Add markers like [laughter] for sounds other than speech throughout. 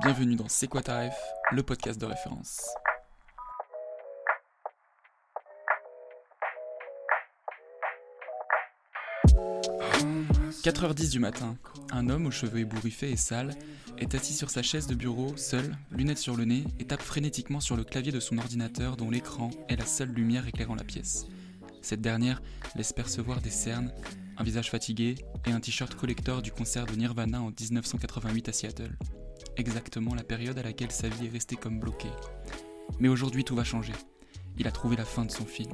Bienvenue dans C'est quoi le podcast de référence. « 4h10 du matin, un homme aux cheveux ébouriffés et sales est assis sur sa chaise de bureau, seul, lunettes sur le nez, et tape frénétiquement sur le clavier de son ordinateur dont l'écran est la seule lumière éclairant la pièce. Cette dernière laisse percevoir des cernes, un visage fatigué et un t-shirt collector du concert de Nirvana en 1988 à Seattle. Exactement la période à laquelle sa vie est restée comme bloquée. Mais aujourd'hui tout va changer. Il a trouvé la fin de son film.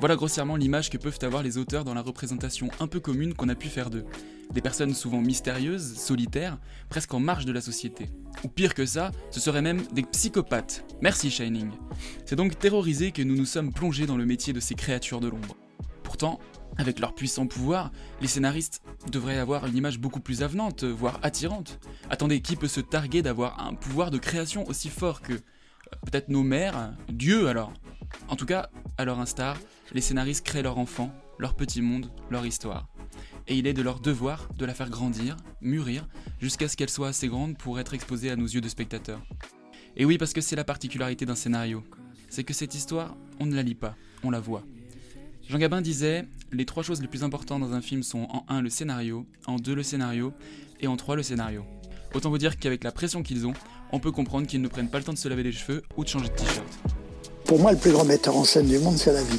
Voilà grossièrement l'image que peuvent avoir les auteurs dans la représentation un peu commune qu'on a pu faire d'eux. Des personnes souvent mystérieuses, solitaires, presque en marge de la société. Ou pire que ça, ce seraient même des psychopathes. Merci Shining. C'est donc terrorisé que nous nous sommes plongés dans le métier de ces créatures de l'ombre. Pourtant, avec leur puissant pouvoir, les scénaristes devraient avoir une image beaucoup plus avenante, voire attirante. Attendez, qui peut se targuer d'avoir un pouvoir de création aussi fort que... euh, Peut-être nos mères Dieu alors? En tout cas, à leur instar, les scénaristes créent leur enfant, leur petit monde, leur histoire. Et il est de leur devoir de la faire grandir, mûrir, jusqu'à ce qu'elle soit assez grande pour être exposée à nos yeux de spectateurs. Et oui, parce que c'est la particularité d'un scénario. C'est que cette histoire, on ne la lit pas, on la voit. Jean Gabin disait Les trois choses les plus importantes dans un film sont en 1 le scénario, en 2 le scénario, et en 3 le scénario. Autant vous dire qu'avec la pression qu'ils ont, on peut comprendre qu'ils ne prennent pas le temps de se laver les cheveux ou de changer de t-shirt. Pour moi, le plus grand metteur en scène du monde, c'est la vie.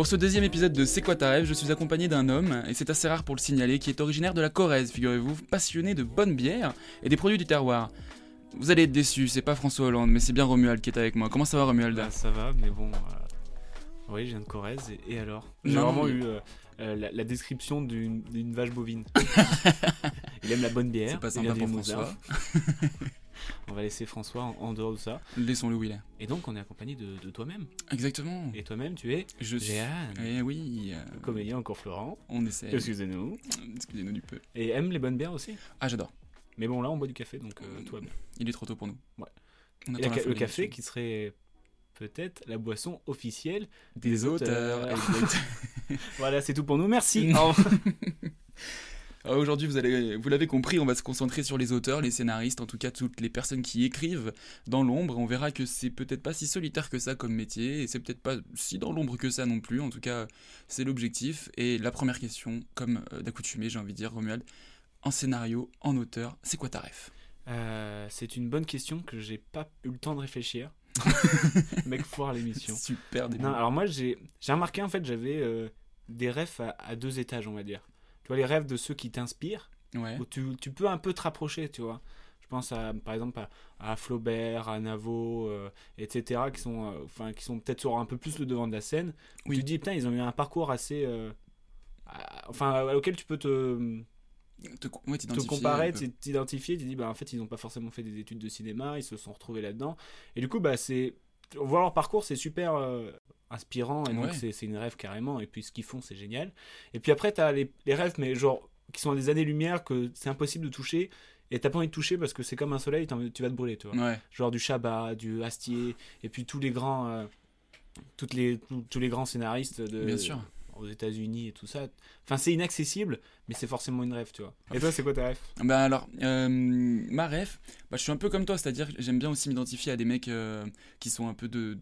Pour ce deuxième épisode de C'est quoi ta rêve, je suis accompagné d'un homme, et c'est assez rare pour le signaler, qui est originaire de la Corrèze, figurez-vous, passionné de bonne bière et des produits du terroir. Vous allez être déçus, c'est pas François Hollande, mais c'est bien Romuald qui est avec moi. Comment ça va Romuald Bah, ça va, mais bon. euh, Oui, je viens de Corrèze, et, et alors? J'ai vraiment mais- eu euh, euh, la, la description d'une vache bovine. [laughs] Il aime la bonne bière. C'est pas il sympa du pour. François. [laughs] On va laisser François en, en dehors de ça. Laissons-le où il est. Et donc, on est accompagné de, de toi-même. Exactement. Et toi-même, tu es Je suis. Jeanne, Eh oui, euh, comédien encore Florent. on essaie. Excusez-nous. Excusez-nous du peu. Et aime les bonnes bières aussi. Ah, j'adore. Mais bon, là, on boit du café, donc euh, tout va bien. Il est trop tôt pour nous. Ouais. On Et attend la la ca- fin le café qui serait peut-être la boisson officielle Des auteurs. exact. [laughs] Voilà, c'est tout pour nous. Merci. Non. [laughs] Euh, Aujourd'hui, vous allez, vous l'avez compris, on va se concentrer sur les auteurs, les scénaristes, en tout cas toutes les personnes qui écrivent dans l'ombre. On verra que c'est peut-être pas si solitaire que ça comme métier, et c'est peut-être pas si dans l'ombre que ça non plus. En tout cas, c'est l'objectif. Et la première question, comme euh, d'accoutumé, j'ai envie de dire, Romuald, en scénario, en auteur, c'est quoi ta ref? Euh, c'est une bonne question que j'ai pas eu le temps de réfléchir. [laughs] Mec, foire l'émission. Super début. Non, alors moi j'ai j'ai remarqué en fait j'avais euh, des à, à deux étages on va dire. Vois les rêves de ceux qui t'inspirent Ouais. où tu, tu peux un peu te rapprocher tu vois. Je pense à par exemple à, à Flaubert, à Navo, euh, etc. qui sont euh, enfin qui sont peut-être sur un peu plus le devant de la scène. Où Oui. Tu te dis putain ils ont eu un parcours assez euh, à- enfin auquel tu peux te Te, ouais, te comparer, t'identifier, tu dis bah en fait ils n'ont pas forcément fait des études de cinéma, ils se sont retrouvés là-dedans. Et du coup bah c'est voir leur parcours c'est super euh, inspirant et donc Ouais. c'est c'est une rêve carrément et puis ce qu'ils font c'est génial. Et puis après t'as les, les rêves mais genre qui sont à des années-lumière que c'est impossible de toucher et t'as pas envie de toucher parce que c'est comme un soleil, tu vas te brûler, tu vois. Ouais. Genre du Chabat, du Astier et puis tous les grands euh, toutes les tous, tous les grands scénaristes de Bien sûr. aux États-Unis et tout ça. Enfin, c'est inaccessible, mais c'est forcément une rêve, tu vois. Et toi, c'est quoi ta rêve? Bah alors, euh, ma ref, bah, je suis un peu comme toi, c'est-à-dire j'aime bien aussi m'identifier à des mecs euh, qui sont un peu de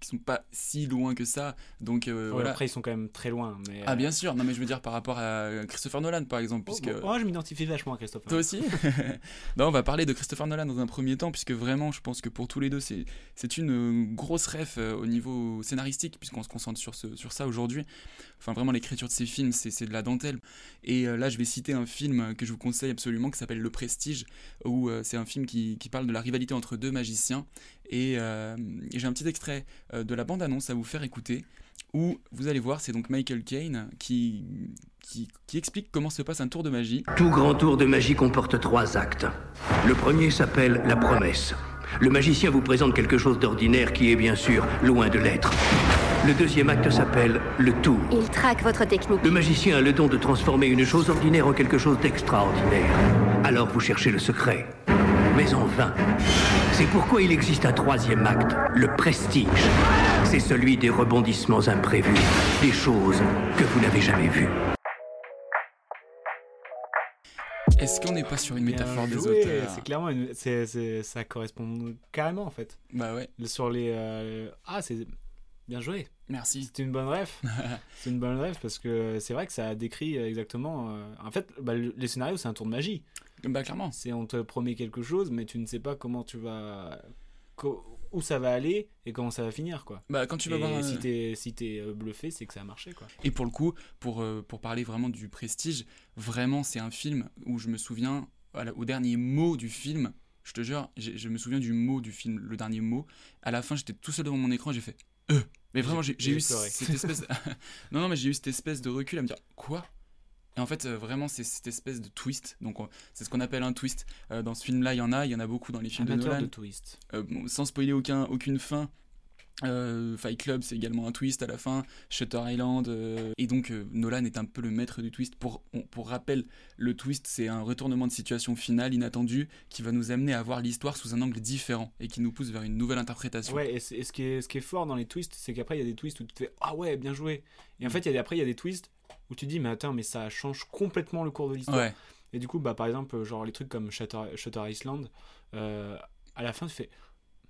qui sont pas si loin que ça. Donc euh, voilà. Après, ils sont quand même très loin. Mais, Ah bien sûr, non mais je veux dire par rapport à Christopher Nolan par exemple, Oh, puisque. bon, moi, je m'identifie vachement à Christopher. Toi aussi [laughs] Non, on va parler de Christopher Nolan dans un premier temps, puisque vraiment, je pense que pour tous les deux, c'est, c'est une euh, grosse ref euh, au niveau scénaristique, puisqu'on se concentre sur, ce, sur ça aujourd'hui. Enfin, vraiment, l'écriture de ces films, c'est, c'est de la dentelle. Et euh, là, je vais citer un film que je vous conseille absolument, qui s'appelle Le Prestige, où euh, c'est un film qui, qui parle de la rivalité entre deux magiciens. Et, euh, et j'ai un petit extrait euh, de la bande-annonce à vous faire écouter, où vous allez voir, c'est donc Michael Caine qui, qui, qui explique comment se passe un tour de magie. Tout grand tour de magie comporte trois actes. Le premier s'appelle la promesse. Le magicien vous présente quelque chose d'ordinaire qui est bien sûr loin de l'être. Le deuxième acte s'appelle le tour. Il traque votre technique. Le magicien a le don de transformer une chose ordinaire en quelque chose d'extraordinaire. Alors vous cherchez le secret. Mais en vain. C'est pourquoi il existe un troisième acte, le prestige. C'est celui des rebondissements imprévus, des choses que vous n'avez jamais vues. Est-ce qu'on n'est pas sur une métaphore des joué, auteurs C'est clairement, une- ça correspond carrément en fait. Bah ouais. Sur les, euh, ah c'est bien joué. Merci. C'est une bonne ref. [laughs] c'est une bonne ref parce que c'est vrai que ça décrit exactement. euh, En fait, bah, le, les scénarios c'est un tour de magie. Bah clairement. C'est on te promet quelque chose, mais tu ne sais pas comment tu vas, où ça va aller et comment ça va finir quoi. Bah quand tu vas voir. si t'es si t'es euh, bluffé, c'est que ça a marché quoi. Et pour le coup, pour, euh, pour parler vraiment du prestige, vraiment c'est un film où je me souviens, au dernier mot du film, je te jure, je me souviens du mot du film, le dernier mot. À la fin, j'étais tout seul devant mon écran, j'ai fait euh. Mais vraiment, j'ai eu cette espèce. [laughs] non, non, mais j'ai eu cette espèce de recul à me dire quoi? Et en fait, euh, vraiment, c'est cette espèce de twist. Donc, on- c'est ce qu'on appelle un twist. Euh, dans ce film-là, il y en a, il y en a beaucoup dans les films de Nolan. de twist. Euh, bon, sans spoiler aucun, aucune fin. euh, Fight Club, c'est également un twist à la fin. Shutter Island. euh, et donc, euh, Nolan est un peu le maître du twist. Pour, on- pour rappel, le twist, c'est un retournement de situation final, inattendu, qui va nous amener à voir l'histoire sous un angle différent et qui nous pousse vers une nouvelle interprétation. Ouais, et, ce, qui est, ce qui est fort dans les twists, c'est qu'après, il y a des twists où tu te fais Ah ouais, bien joué. Et en fait, y a des- après, il y a des twists où tu te dis Mais attends, mais ça change complètement le cours de l'histoire. Ouais. Et du coup, bah, par exemple, genre les trucs comme Shutter, Shutter Island, euh, à la fin, tu fais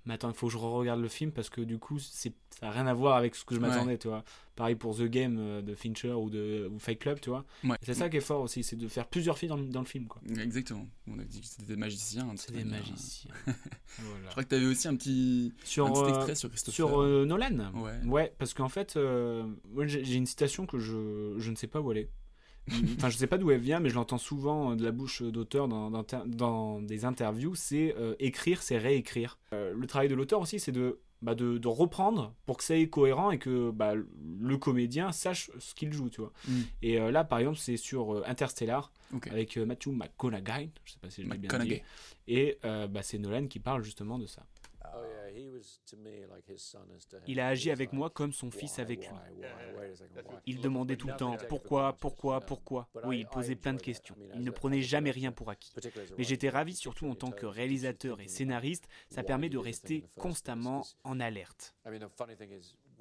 Mais attends, il faut que je regarde le film parce que du coup, c'est, ça n'a rien à voir avec ce que je Ouais. m'attendais, tu vois. Pareil pour The Game euh, de Fincher ou, de, ou Fight Club, tu vois. Ouais. C'est ça qui est fort aussi, c'est de faire plusieurs films dans, dans le film, quoi. Exactement. On a dit que c'était des magiciens. C'est des magiciens. [laughs] Voilà. Je crois que tu avais aussi un petit, sur, un petit euh, extrait sur Christopher. sur, euh, Nolan Ouais. parce qu'en fait, euh, j'ai une citation que je, je ne sais pas où elle est. enfin, je sais pas d'où elle vient, mais je l'entends souvent euh, de la bouche d'auteurs dans, dans, dans des interviews. C'est euh, écrire, c'est réécrire. Euh, le travail de l'auteur aussi, c'est de, bah, de, de reprendre pour que ça ait cohérent et que bah, le comédien sache ce qu'il joue, tu vois. Mm. Et euh, là, par exemple, c'est sur euh, Interstellar avec euh, Matthew McConaughey. Je sais pas si je l'ai bien dit. McConaughey. Et euh, bah, c'est Nolan qui parle justement de ça. Il a agi avec moi comme son fils avec lui. Il demandait tout le temps pourquoi, pourquoi, pourquoi? Oui, il posait plein de questions. Il ne prenait jamais rien pour acquis. Mais j'étais ravi, surtout en tant que réalisateur et scénariste, ça permet de rester constamment en alerte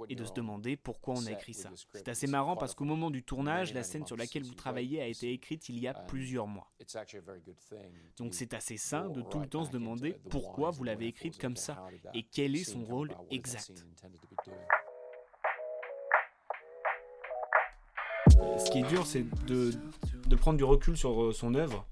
et de se demander pourquoi on a écrit ça. C'est assez marrant parce qu'au moment du tournage, la scène sur laquelle vous travaillez a été écrite il y a plusieurs mois. Donc c'est assez sain de tout le temps se demander pourquoi vous l'avez écrite comme ça et quel est son rôle exact. ce qui est dur, c'est de, de prendre du recul sur euh, son œuvre.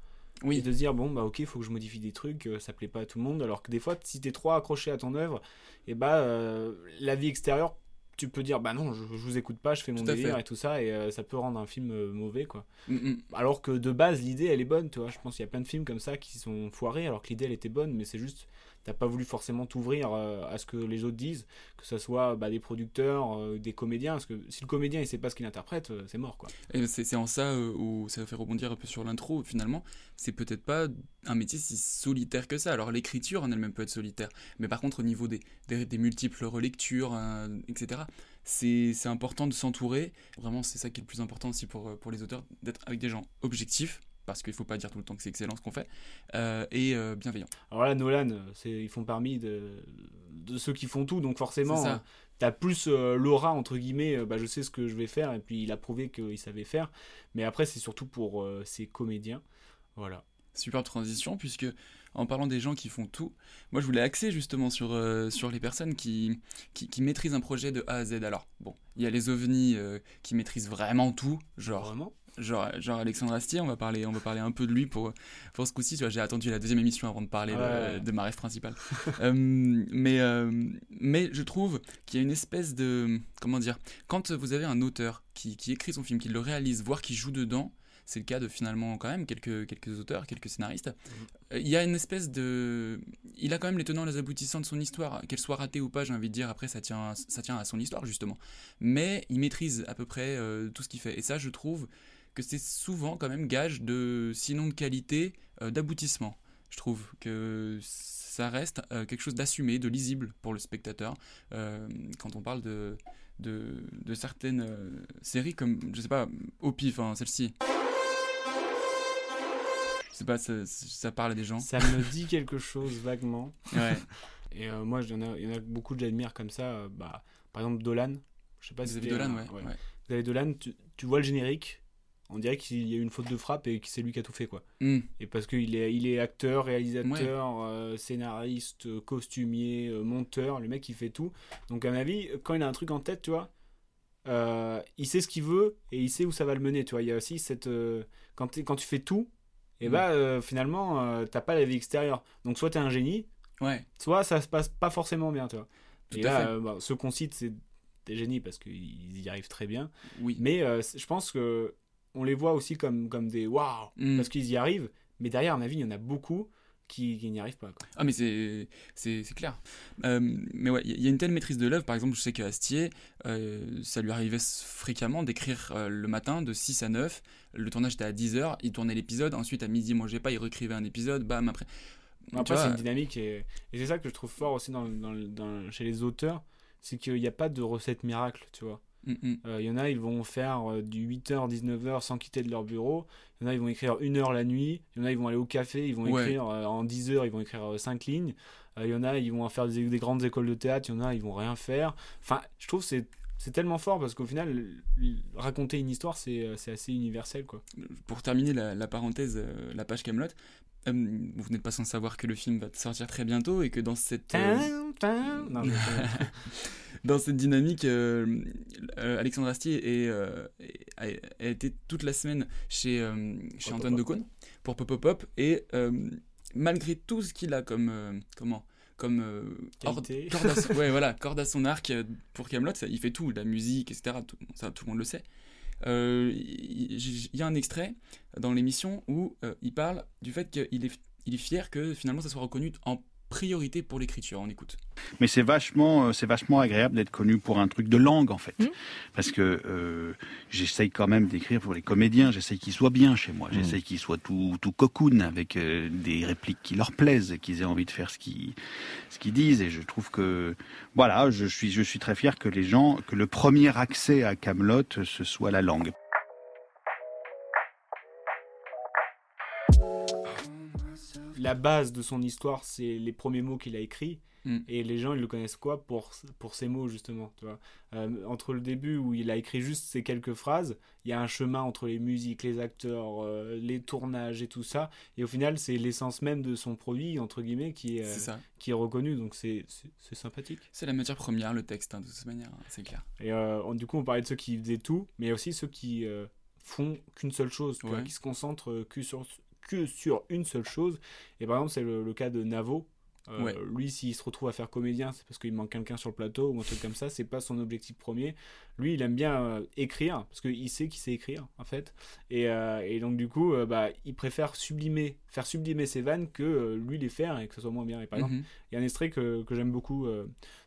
Oui. Et de se dire, bon, bah ok, il faut que je modifie des trucs, euh, ça plaît pas à tout le monde. Alors que des fois, si t'es trop accroché à ton œuvre, et bah, euh, la vie extérieure, tu peux dire, bah non, je, je vous écoute pas, je fais mon délire fait. et tout ça, et euh, ça peut rendre un film euh, mauvais, quoi. Mm, mm. Alors que de base, l'idée, elle est bonne, tu vois. Je pense qu'il y a plein de films comme ça qui sont foirés, alors que l'idée, elle était bonne, mais c'est juste, t'as pas voulu forcément t'ouvrir euh, à ce que les autres disent, que ce soit bah, des producteurs, euh, des comédiens, parce que si le comédien, il sait pas ce qu'il interprète, euh, c'est mort, quoi. C'est en ça où ça fait rebondir un peu sur l'intro. Finalement, c'est peut-être pas un métier si solitaire que ça. Alors l'écriture en elle-même peut être solitaire, mais par contre au niveau des, multiples relectures, etc., c'est important de s'entourer. Vraiment, c'est ça qui est le plus important aussi pour les auteurs, d'être avec des gens objectifs, parce qu'il faut pas dire tout le temps que c'est excellent ce qu'on fait, euh, et euh, bienveillants. Alors là, Nolan, euh, ils font parmi de, de ceux qui font tout, donc forcément, euh, t'as plus euh, l'aura, entre guillemets, bah, je sais ce que je vais faire, et puis il a prouvé qu'il savait faire. Mais après, c'est surtout pour ses comédiens. Voilà. superbe transition, puisque en parlant des gens qui font tout, moi je voulais axer justement sur, euh, sur les personnes qui, qui, maîtrisent un projet de A à Z. Alors, bon, il y a les ovnis euh, qui maîtrisent vraiment tout, genre. Vraiment? Genre, genre Alexandre Astier, on va parler, on va parler un peu de lui pour, pour ce coup-ci. J'ai attendu la deuxième émission avant de parler de, ma rêve principale. [laughs] Euh, mais, mais je trouve qu'il y a une espèce de. Comment dire Quand vous avez un auteur qui, qui écrit son film, qui le réalise, voire qui joue dedans, c'est le cas de finalement quand même quelques, quelques auteurs, quelques scénaristes. Mhm. Euh, il y a une espèce de... Il a quand même les tenants les aboutissants de son histoire, qu'elle soit ratée ou pas, j'ai envie de dire, après ça tient, ça tient à son histoire justement. Mais il maîtrise à peu près euh, tout ce qu'il fait. Et ça, je trouve que c'est souvent quand même gage de, sinon de qualité, euh, d'aboutissement. Je trouve que ça reste quelque chose d'assumé, de lisible pour le spectateur quand on parle de, de, de certaines séries comme, je sais pas, au pif, hein, celle-ci sais pas, ça, parle à des gens. Ça me dit quelque chose vaguement. Ouais. Et euh, moi, il y, en a, y en a beaucoup que j'admire comme ça. Euh, bah, par exemple, Dolan. Je sais pas Vous si avez Dolan, ouais. Vous avez Dolan, tu, tu, vois le générique, on dirait qu'il y a eu une faute de frappe et que c'est lui qui a tout fait. quoi. Hmm. Et parce qu'il est, il est acteur, réalisateur, euh, scénariste, costumier, monteur, le mec il fait tout. Donc à mon avis, quand il a un truc en tête, tu vois, il sait ce qu'il veut et il sait où ça va le mener. Tu vois, il y a aussi cette. quand, quand tu fais tout, et mm. bah euh, finalement euh, t'as pas la vie extérieure. Donc soit t'es un génie, ouais. soit ça se passe pas forcément bien, tu vois. et là, euh, bah, ceux qu'on cite, c'est des génies parce qu'ils y arrivent très bien. Oui. Mais je pense que on les voit aussi comme, comme des waouh, mm. parce qu'ils y arrivent. Mais derrière, à ma vie, il y en a beaucoup qui, n'y arrivent pas. Quoi. Ah, mais c'est, c'est, clair. mais ouais, il y a une telle maîtrise de l'œuvre. Par exemple, je sais qu'Astier, euh, ça lui arrivait fréquemment d'écrire le matin de 6 à 9 le tournage était à 10h, il tournait l'épisode, ensuite à midi, il mangeait pas, il réécrivait un épisode, bam, après. Après, c'est une dynamique et, et c'est ça que je trouve fort aussi dans, dans, chez les auteurs, c'est qu'il n'y a pas de recette miracle, tu vois. Mm, mm. Euh, il y en a, ils vont faire euh, du 8h, 19h sans quitter de leur bureau. Il y en a, ils vont écrire une heure la nuit. Il y en a, ils vont aller au café, ils vont écrire euh, en 10 heures, ils vont écrire 5 lignes. Il y en a, ils vont faire des, des, grandes écoles de théâtre. Il y en a, ils vont rien faire. Enfin, je trouve c'est c'est tellement fort parce qu'au final, raconter une histoire, c'est assez universel. Quoi. Pour terminer la, parenthèse, euh, la page Camelot, euh, vous n'êtes pas sans savoir que le film va sortir très bientôt et que dans cette. [laughs] dans cette dynamique, Alexandre Astier a, été toute la semaine chez, chez Antoine Decaune pour Pop Pop Pop et malgré tout ce qu'il a comme. comment comme euh, [laughs] corde, à son, ouais, voilà, [laughs] corde à son arc euh, pour Camelot. Il fait tout, la musique, etc. Tout, ça, tout le monde le sait. Euh, il y, a un extrait dans l'émission où il parle du fait qu'il est, est fier que finalement ça soit reconnu en priorité pour l'écriture. On écoute. Mais c'est vachement, euh, c'est vachement agréable d'être connu pour un truc de langue en fait, mmh. parce que euh, j'essaye quand même d'écrire pour les comédiens. J'essaye qu'ils soient bien chez moi. Mmh. J'essaye qu'ils soient tout, tout cocoon avec euh, des répliques qui leur plaisent qu'ils aient envie de faire ce qu'ils, ce qu'ils disent. Et je trouve que voilà, je suis, je suis très fier que les gens, que le premier accès à Camelot, ce soit la langue. La base de son histoire, c'est les premiers mots qu'il a écrits. Mm. Et les gens, ils le connaissent quoi pour, pour ces mots, justement. Tu vois? Euh, entre le début où il a écrit juste ces quelques phrases, il y a un chemin entre les musiques, les acteurs, euh, les tournages et tout ça. Et au final, c'est l'essence même de son produit, entre guillemets, qui est, euh, qui est reconnu. Donc c'est sympathique. C'est la matière première, le texte, hein, de toute manière, hein, c'est clair. Et du coup, on parlait de ceux qui faisaient tout, mais aussi ceux qui font qu'une seule chose, qui se concentrent que sur que sur une seule chose. Et par exemple, c'est le, cas de Navo. Euh, lui, s'il se retrouve à faire comédien, c'est parce qu'il manque quelqu'un sur le plateau ou un truc comme ça. C'est pas son objectif premier. Lui, il aime bien euh, écrire parce qu'il sait qu'il sait écrire en fait. Et, euh, et donc du coup, bah, il préfère sublimer, faire sublimer ses vannes que lui les faire et que ce soit moins bien. Et par exemple, mhm. il y a un extrait que, que j'aime beaucoup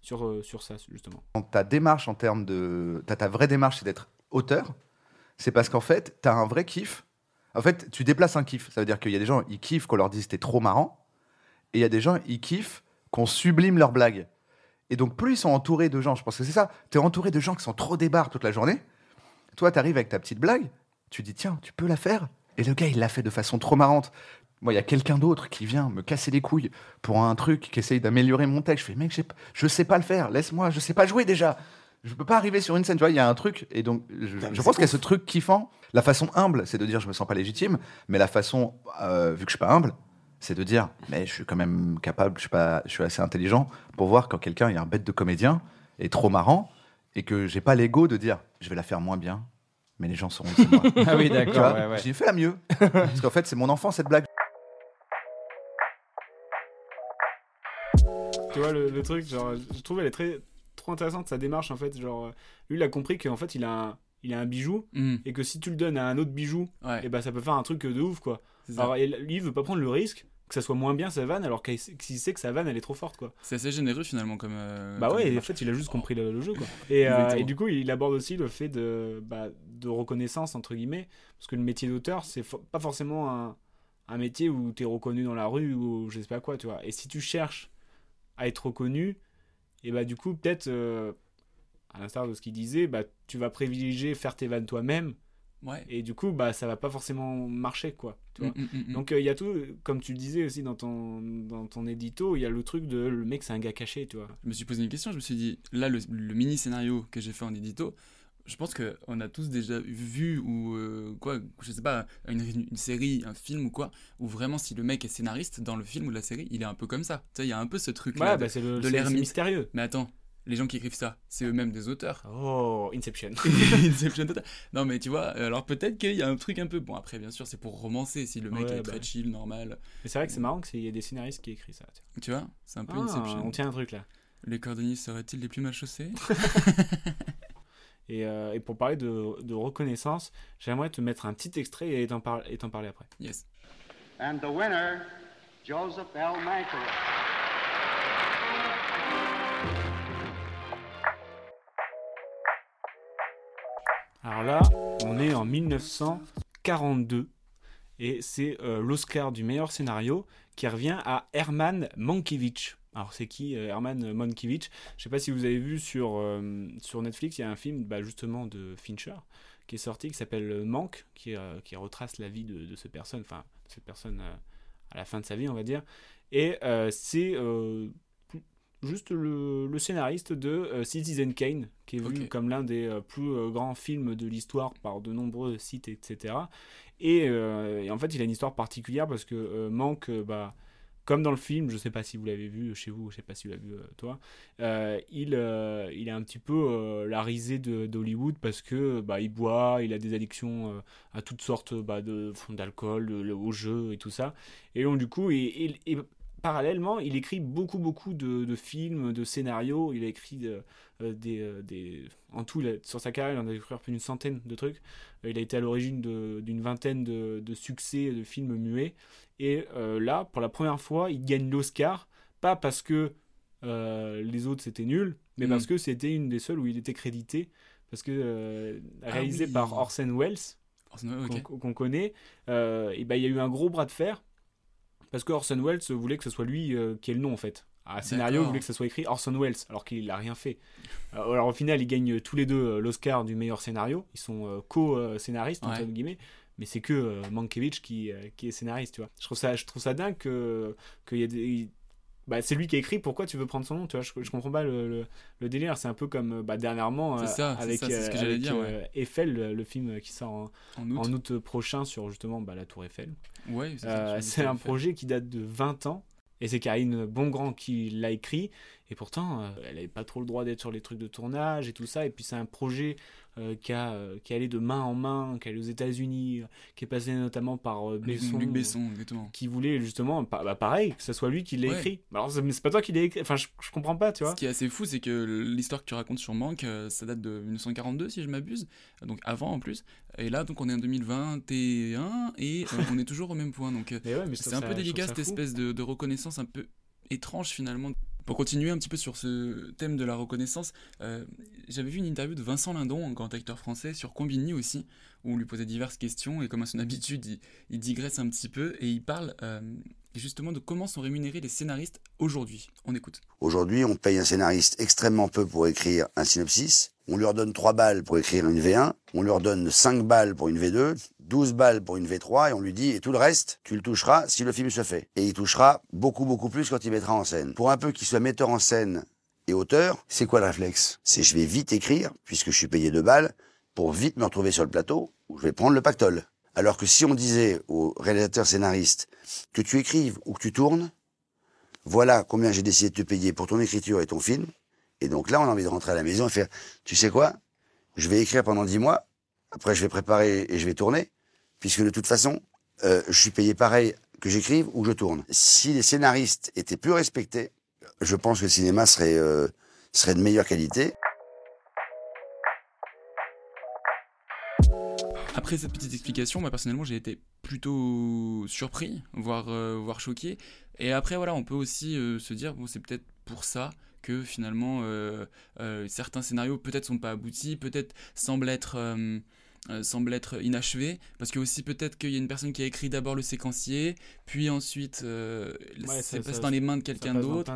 sur sur ça justement. Ta démarche en termes de, ta vraie démarche, c'est d'être auteur. C'est parce qu'en fait, tu as un vrai kiff en fait, tu déplaces un kiff. Ça veut dire qu'il y a des gens, ils kiffent qu'on leur dise t'es trop marrant. Et il y a des gens, ils kiffent qu'on sublime leurs blagues. Et donc, plus ils sont entourés de gens, je pense que c'est ça. Tu es entouré de gens qui sont trop débarres toute la journée. Toi, tu arrives avec ta petite blague. Tu dis, tiens, tu peux la faire? Et le gars, il l'a fait de façon trop marrante. Moi, il y a quelqu'un d'autre qui vient me casser les couilles pour un truc, qui essaye d'améliorer mon texte. Je fais, mec, je sais pas le faire. Laisse-moi, je sais pas jouer déjà. Je peux pas arriver sur une scène, tu vois, il y a un truc, et donc je, je pense qu'il y a ce truc kiffant. La façon humble, c'est de dire je me sens pas légitime, mais la façon, euh, vu que je suis pas humble, c'est de dire mais je suis quand même capable, je suis, pas, je suis assez intelligent pour voir quand quelqu'un est un bête de comédien, est trop marrant, et que j'ai pas l'ego de dire je vais la faire moins bien, mais les gens c'est moi. [laughs] Ah oui, Tu d'accord. vois, ouais, ouais. J'ai fait la mieux. Parce qu'en fait, c'est mon enfant, cette blague. Tu vois, le, le truc, genre, je trouve elle est très trop intéressante sa démarche en fait. Genre, euh, lui, il a compris qu'en fait, il a un, il a un bijou Mm. et que si tu le donnes à un autre bijou, Ouais. et ben ça peut faire un truc de ouf quoi. Alors, et lui, il veut pas prendre le risque que ça soit moins bien sa vanne alors qu'il sait que sa vanne elle est trop forte quoi. C'est assez généreux finalement comme. euh, Bah comme ouais, en fait, il a juste compris le, le jeu, quoi. [laughs] Et, euh, et du coup, il aborde aussi le fait de, bah, de reconnaissance, entre guillemets, parce que le métier d'auteur, c'est fo- pas forcément un, un métier où tu es reconnu dans la rue ou je sais pas quoi, tu vois. Et si tu cherches à être reconnu, et bah du coup, peut-être, euh, à l'instar de ce qu'il disait, bah, tu vas privilégier faire tes vannes toi-même. Ouais. Et du coup, bah, ça va pas forcément marcher, quoi. Tu vois. Mm, mm, mm. Donc, euh, il y a tout, comme tu le disais aussi dans ton, dans ton édito, il y a le truc de le mec, c'est un gars caché, tu vois. je me suis posé une question, je me suis dit, là, le, le mini scénario que j'ai fait en édito, je pense qu'on a tous déjà vu ou euh, quoi, je sais pas, une, une série, un film ou quoi, où vraiment si le mec est scénariste dans le film ou la série, il est un peu comme ça. Tu sais, il y a un peu ce truc là Ouais, bah, de c'est- c'est l'ermite. mystérieux. Mais attends, les gens qui écrivent ça, c'est eux-mêmes des auteurs. Oh, Inception. [laughs] [laughs] Inception total. Non mais tu vois, alors peut-être qu'il y a un truc un peu bon après bien sûr c'est pour romancer si le mec Ouais, est bah. très chill normal. Mais c'est vrai que c'est marrant qu'il y ait des scénaristes qui écrivent ça. Tu vois, c'est un peu Ah, Inception. on tient un truc là. Les cordonniers seraient-ils les plus mal chaussés? [laughs] Et, euh, et pour parler de, de reconnaissance, j'aimerais te mettre un petit extrait et t'en par- et t'en parler après. Yes. And the winner, Joseph L. Mankiewicz. Alors là, on est en 1942 et c'est euh, l'Oscar du meilleur scénario qui revient à Herman Mankiewicz. Alors c'est qui euh, Herman Mankiewicz Je sais pas si vous avez vu sur, euh, sur Netflix, il y a un film bah, justement de Fincher qui est sorti qui s'appelle Manque, qui, euh, qui retrace la vie de, de cette personne, enfin cette personne euh, à la fin de sa vie on va dire. Et euh, c'est euh, juste le, le scénariste de euh, Citizen Kane, qui est vu comme l'un des euh, plus euh, grands films de l'histoire par de nombreux sites, etc. Et, euh, et en fait, il a une histoire particulière parce que euh, Manque, euh, bah, comme dans le film, je sais pas si vous l'avez vu chez vous, je sais pas si vous l'avez vu euh, toi, euh, il, euh, il est un petit peu la risée d'Hollywood parce que bah, il boit, il a des addictions à toutes sortes bah, d'alcool, au jeu et tout ça. Et donc du coup, et- et parallèlement, il écrit beaucoup beaucoup de, de films, de scénarios. Il a écrit de- euh, des, euh, des, en tout, sur sa carrière, il en a écrit plus d'une centaine de trucs. Euh, Il a été à l'origine d'une vingtaine de, de succès de films muets. Et euh, là, pour la première fois, il gagne l'Oscar, pas parce que euh, les autres c'était nul, mais Mm. parce que c'était une des seules où il était crédité, parce que Ah réalisé oui. par Orson Welles, qu'on connaît, et ben il y a eu un gros bras de fer, parce que Orson Welles voulait que ce soit lui euh, qui ait le nom en fait. À scénario, voulait que ce soit écrit Orson Welles, alors qu'il n'a rien fait. Euh, alors au final, ils gagnent tous les deux euh, l'Oscar du meilleur scénario. Ils sont co-scénaristes, Ouais. entre guillemets. Mais c'est que euh, Mankiewicz qui, euh, qui est scénariste, tu vois. Je trouve ça, je trouve ça dingue que, qu'il y a des... Bah, c'est lui qui a écrit, pourquoi tu veux prendre son nom, tu vois. Je, je comprends pas le, le, le délire. C'est un peu comme euh, bah, dernièrement euh, ça, avec, ça, ce que euh, avec, dire, Eiffel, le, le film qui sort en, En août. prochain sur justement bah, la Tour Eiffel. Ouais, c'est un projet qui date de 20 ans. Et c'est Karine Bongrand qui l'a écrit. Et pourtant, elle n'avait pas trop le droit d'être sur les trucs de tournage et tout ça. Et puis c'est un projet qui, a, euh, qui est allé de main en main, qui est allé aux États-Unis, euh, qui est passé notamment par euh, Besson. Luc Besson, exactement. Qui voulait justement, bah, pareil, que ce soit lui qui l'ait Ouais. écrit. Alors, c'est- mais c'est pas toi qui l'as écrit. Enfin, je, je comprends pas, tu vois. Ce qui est assez fou, c'est que l'histoire que tu racontes sur Manque, euh, ça date de 1942 si je m'abuse, donc avant en plus. Et là, donc on est en 2021 et euh, [laughs] on est toujours au même point. Donc euh, ouais, c'est un peu délicat cette fou. espèce de, de reconnaissance un peu étrange finalement. Pour continuer un petit peu sur ce thème de la reconnaissance, euh, j'avais vu une interview de Vincent Lindon, un grand acteur français, sur Combini aussi, où on lui posait diverses questions et comme à son [laughs] habitude, il, il digresse un petit peu et il parle euh, justement de comment sont rémunérés les scénaristes aujourd'hui. On écoute. Aujourd'hui, on paye un scénariste extrêmement peu pour écrire un synopsis. On leur donne 3 balles pour écrire une V1. On leur donne 5 balles pour une V2, 12 balles pour une V3 et on lui dit, et tout le reste, tu le toucheras si le film se fait. Et il touchera beaucoup, beaucoup plus quand il mettra en scène. Pour un peu qu'il soit metteur en scène et auteur, c'est quoi le réflexe? C'est je vais vite écrire, puisque je suis payé deux balles, pour vite me retrouver sur le plateau, où je vais prendre le pactole. Alors que si on disait au réalisateur scénariste que tu écrives ou que tu tournes, voilà combien j'ai décidé de te payer pour ton écriture et ton film. Et donc là, on a envie de rentrer à la maison et faire, tu sais quoi? Je vais écrire pendant dix mois, après je vais préparer et je vais tourner, puisque de toute façon, euh, je suis payé pareil que j'écrive ou je tourne. Si les scénaristes étaient plus respectés, je pense que le cinéma serait, euh, de meilleure qualité. Après cette petite explication, moi personnellement j'ai été plutôt surpris, voire, euh, choqué. Et après voilà, on peut aussi se dire, bon c'est peut-être pour ça que finalement certains scénarios peut-être sont pas aboutis, peut-être semblent être... semblent être inachevés parce que aussi peut-être qu'il y a une personne qui a écrit d'abord le séquencier puis ensuite Ouais, c'est ça- passé dans les mains de quelqu'un d'autre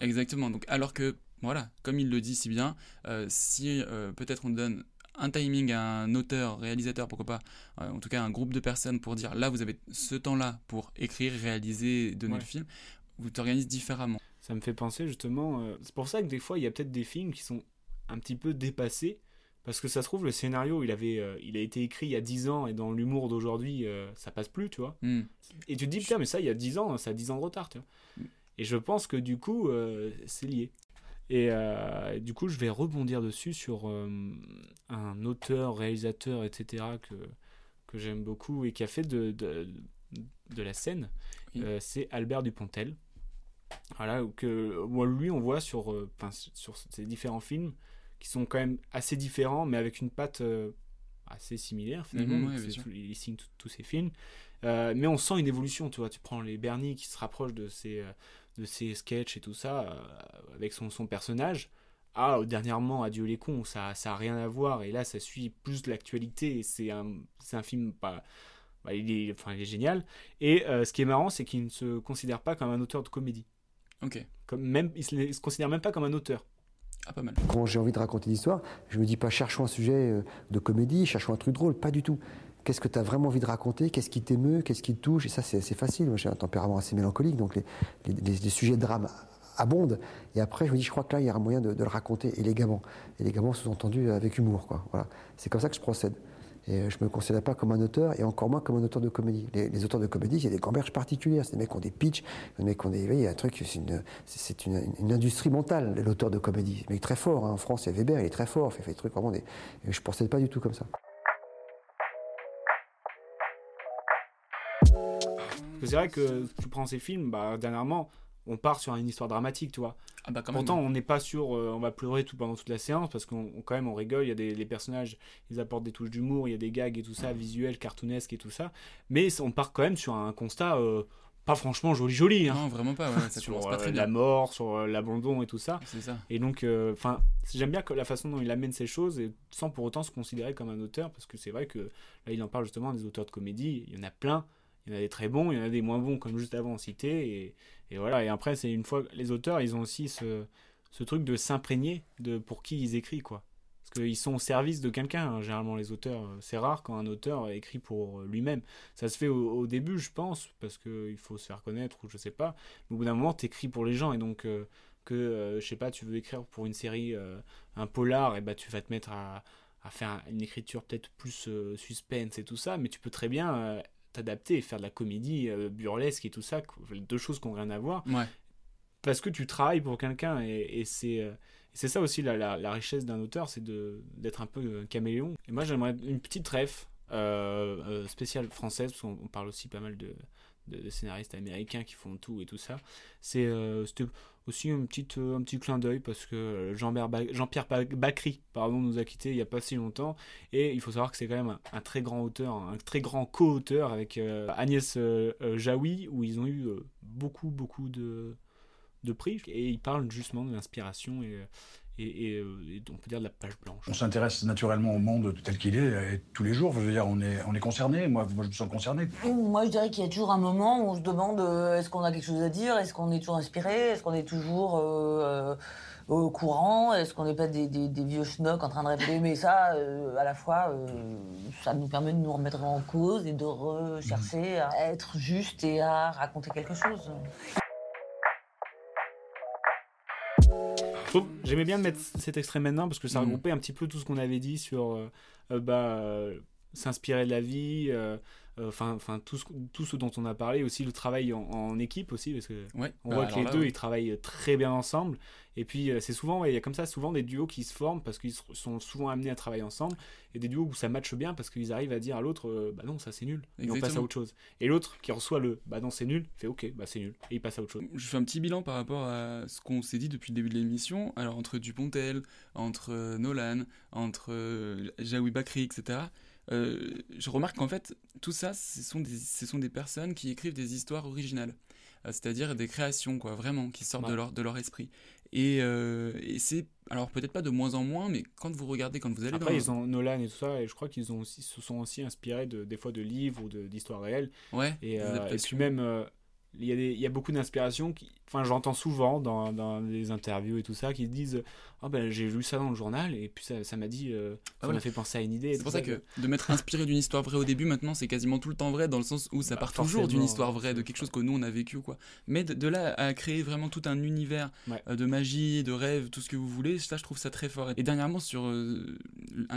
exactement donc alors que voilà comme il le dit si bien euh, si euh, peut-être on donne un timing à un auteur, réalisateur, pourquoi pas, euh, en tout cas un groupe de personnes pour dire là vous avez ce temps-là pour écrire, réaliser, donner Ouais. le film, vous t'organisez différemment. Ça me fait penser justement. euh, c'est pour ça que des fois, il y a peut-être des films qui sont un petit peu dépassés. Parce que ça se trouve, le scénario, il, avait, euh, il a été écrit il y a 10 ans et dans l'humour d'aujourd'hui, euh, ça passe plus, tu vois. Hmm. Et tu te dis, putain, mais ça, il y a 10 ans, ça a 10 ans de retard, tu vois. Et je pense que du coup, euh, c'est lié. Et euh, du coup, je vais rebondir dessus sur un auteur, réalisateur, etc., que, que j'aime beaucoup et qui a fait de, de, de la scène. C'est Albert Dupontel. Voilà, que moi, lui, on voit sur, sur ces différents films qui sont quand même assez différents, mais avec une patte euh, assez similaire finalement. Donc, ouais, tout- il signe tous ces films. Euh, mais on sent une évolution, tu vois. Tu prends les Bernie qui se rapprochent de ses, euh, de ses sketchs et tout ça, avec son, son personnage. Ah, dernièrement, Adieu les cons, ça ça a rien à voir. Et là, ça suit plus l'actualité. C'est un, un film pas. bah, il, est, enfin, il est génial. Et euh, ce qui est marrant, c'est qu'il ne se considère pas comme un auteur de comédie. Ok. Comme même, il se, il se considère même pas comme un auteur. Quand j'ai envie de raconter l'histoire, je me dis pas cherchons un sujet euh, de comédie, cherchons un truc drôle, pas du tout. Qu'est-ce que tu as vraiment envie de raconter? Qu'est-ce qui t'émeut? Qu'est-ce qui te touche? Et ça, c'est facile. Moi, j'ai un tempérament assez mélancolique, donc les, les- sujets de drame abondent. Et après, je me dis, je crois que là, il y a un moyen de, de le raconter élégamment. Élégamment, sous-entendu avec humour. Quoi. Voilà. C'est comme ça que je procède. Et euh, je me considère pas comme un auteur, et encore moins comme un auteur de comédie. Les, auteurs de comédie, il y a des gamberges particulières. C'est des mecs qui ont des pitchs, des mecs ont des. Il y a un truc, c'est une, c'est- une, industrie mentale, l'auteur de comédie. Mais très fort. hein. En France, il y a Weber, il est très fort, il fait, des trucs vraiment. Et je procède pas du tout comme ça. C'est vrai que tu prends ces films, bah, dernièrement, on part sur une histoire dramatique, tu. Ah bah quand même. Pourtant, on n'est pas sûr, euh, on va pleurer tout pendant toute la séance parce qu'on on- quand même on rigole. Il y a des les personnages, ils apportent des touches d'humour, il y a des gags et tout ça, visuels, cartoonesques et tout ça. Mais on part quand même sur un constat euh, pas franchement joli joli. Hein. Non, vraiment pas, ouais, ça [laughs] sur commence pas très euh, bien. la mort, sur l'abandon et tout ça. C'est ça. Et donc, enfin, j'aime bien que la façon dont il amène ces choses et sans pour autant se considérer comme un auteur parce que c'est vrai que là, il en parle justement des auteurs de comédie. Il y en a plein. Il y en a des très bons, il y en a des moins bons, comme juste avant cité. Et, et voilà. Et après, c'est une fois les auteurs, ils ont aussi ce, truc de s'imprégner de pour qui ils écrivent, quoi. Parce qu'ils sont au service de quelqu'un. hein. Généralement, les auteurs, c'est rare quand un auteur écrit pour lui-même. Ça se fait au, début, je pense, parce qu'il faut se faire connaître ou je sais pas. Mais au bout d'un moment, tu écris pour les gens. Et donc, euh, que, euh, je sais pas, tu veux écrire pour une série, euh, un polar, et bah, tu vas te mettre à, à faire une écriture peut-être plus euh, suspense et tout ça. Mais tu peux très bien euh, t'adapter et faire de la comédie euh, burlesque et tout ça. Deux choses qui n'ont rien à voir Ouais. parce que tu travailles pour quelqu'un et, et c'est euh, c'est ça aussi la, la, la richesse d'un auteur c'est d'être un peu caméléon et moi j'aimerais une petite ref euh, spéciale française parce qu'on on parle aussi pas mal de, de, de scénaristes américains qui font tout et tout ça c'est aussi une petite, euh, un petit clin d'œil parce que Jean-Pierre Ba- Jean-Pierre Ba- Bacry pardon, nous a quittés il n'y a pas si longtemps. Et il faut savoir que c'est quand même un, un très grand auteur, un très grand co-auteur avec euh, Agnès euh, Jaoui où ils ont eu beaucoup beaucoup de, de prix. Et ils parlent justement de l'inspiration et, et, et, euh, et on peut dire de la page blanche. On s'intéresse naturellement au monde tel qu'il est, et tous les jours, je veux dire, on est, on est concerné. Moi, moi, je me sens concerné. Moi, je dirais qu'il y a toujours un moment où on se demande euh, est-ce qu'on a quelque chose à dire, est-ce qu'on est toujours inspiré, est-ce qu'on est toujours euh, euh, au courant, est-ce qu'on n'est pas des, des- des vieux schnocks en train de répéter. Mais ça, euh, à la fois, euh, ça nous permet de nous remettre en cause et de rechercher à être juste et à raconter quelque chose. J'aimais bien mettre cet extrait maintenant parce que ça Mhm. regroupait un petit peu tout ce qu'on avait dit sur euh, euh, bah, euh, s'inspirer de la vie, enfin enfin tout, ce, tout ce dont on a parlé, aussi le travail en, en équipe aussi, parce que Ouais, on bah voit que les là, deux ouais. ils travaillent très bien ensemble. Et puis euh, c'est souvent, ouais, il y a comme ça souvent des duos qui se forment parce qu'ils sont souvent amenés à travailler ensemble, et des duos où ça matche bien parce qu'ils arrivent à dire à l'autre, euh, bah non ça c'est nul, et on passe à autre chose. Et l'autre qui reçoit le, bah non c'est nul, fait ok, bah c'est nul, et il passe à autre chose. Je fais un petit bilan par rapport à ce qu'on s'est dit depuis le début de l'émission. Alors, entre Dupontel, entre euh, Nolan, entre euh, Jaoui Bakri, etc., euh, je remarque qu'en fait, tout ça, ce sont, des, ce sont des personnes qui écrivent des histoires originales. Euh, C'est-à-dire des créations, quoi, vraiment, qui sortent de, leur, de leur esprit. Et, euh, et c'est, alors peut-être pas de moins en moins, mais quand vous regardez, quand vous allez Après, dans... ils ont Nolan et tout ça, et je crois qu'ils ont aussi, se sont aussi inspirés de, des fois de livres ou d'histoires réelles. Ouais, Et, puis même, il y, a des- il y a beaucoup d'inspirations qui. Enfin, j'entends souvent dans, dans les interviews et tout ça qui se disent Ah ben j'ai lu ça dans le journal, et puis ça ça m'a dit. euh, ça voilà. m'a fait penser à une idée. C'est pour ça ça, que de m'être inspiré d'une histoire vraie au début, maintenant c'est quasiment tout le temps vrai, dans le sens où ça Bah, part toujours d'une histoire vraie, de quelque chose que nous on a vécu ou quoi. Mais de, de là à créer vraiment tout un univers Ouais. euh, de magie, de rêve, tout ce que vous voulez, ça je trouve ça très fort. Et dernièrement, sur, euh,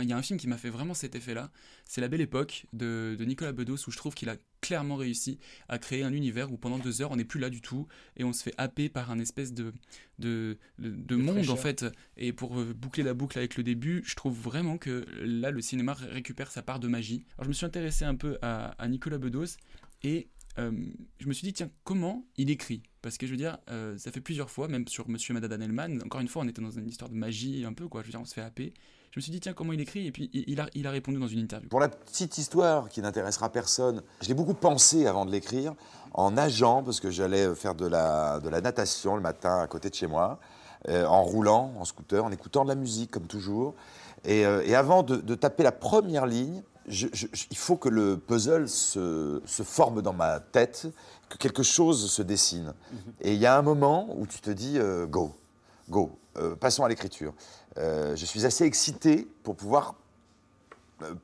il y a un film qui m'a fait vraiment cet effet-là, c'est La Belle Époque de, de Nicolas Bedos, où je trouve qu'il a clairement réussi à créer un univers où pendant deux heures on n'est plus là du tout et on se fait happer par un espèce de, de, de, de monde en fait. Et pour euh, boucler la boucle avec le début, je trouve vraiment que là le cinéma ré- récupère sa part de magie. Alors je me suis intéressé un peu à, Nicolas Bedos et euh, je me suis dit tiens comment il écrit? Parce que je veux dire euh, ça fait plusieurs fois même sur Monsieur et Madame encore une fois on était dans une histoire de magie un peu quoi. Je veux dire on se fait happer. Je me suis dit tiens comment il écrit? Et puis il a, il a répondu dans une interview. Pour la petite histoire qui n'intéressera personne, je l'ai beaucoup pensé avant de l'écrire en nageant, parce que j'allais faire de la, de la natation le matin à côté de chez moi, euh, en roulant, en scooter, en écoutant de la musique comme toujours. Et, euh, et avant de, de taper la première ligne, je- je- je- il faut que le puzzle se, se forme dans ma tête, que quelque chose se dessine. Et il y a un moment où tu te dis euh, go, go, passons à l'écriture. Je suis assez excité pour pouvoir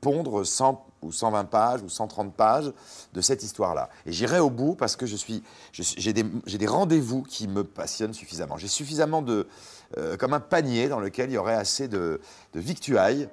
pondre 100 ou 120 pages ou 130 pages de cette histoire-là. Et j'irai au bout parce que je suis, j'ai des, des rendez-vous qui me passionnent suffisamment. J'ai suffisamment de, euh, comme un panier dans lequel il y aurait assez de, de victuailles.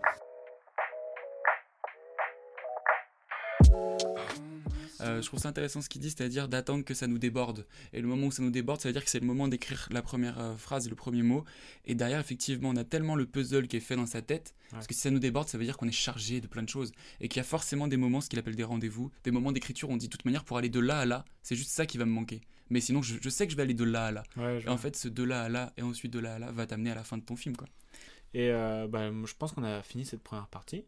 Euh, je trouve ça intéressant ce qu'il dit, c'est-à-dire d'attendre que ça nous déborde. Et le moment où ça nous déborde, ça veut dire que c'est le moment d'écrire la première euh, phrase, le premier mot. Et derrière, effectivement, on a tellement le puzzle qui est fait dans sa tête, parce que si ça nous déborde, ça veut dire qu'on est chargé de plein de choses. Et qu'il y a forcément des moments, ce qu'il appelle des rendez-vous, des moments d'écriture, on dit de toute manière, pour aller de là à là, c'est juste ça qui va me manquer. Mais sinon, je, je sais que je vais aller de là à là. Ouais, et en fait, ce de là à là, et ensuite de là à là, va t'amener à la fin de ton film, quoi. Et euh, bah, je pense qu'on a fini cette première partie.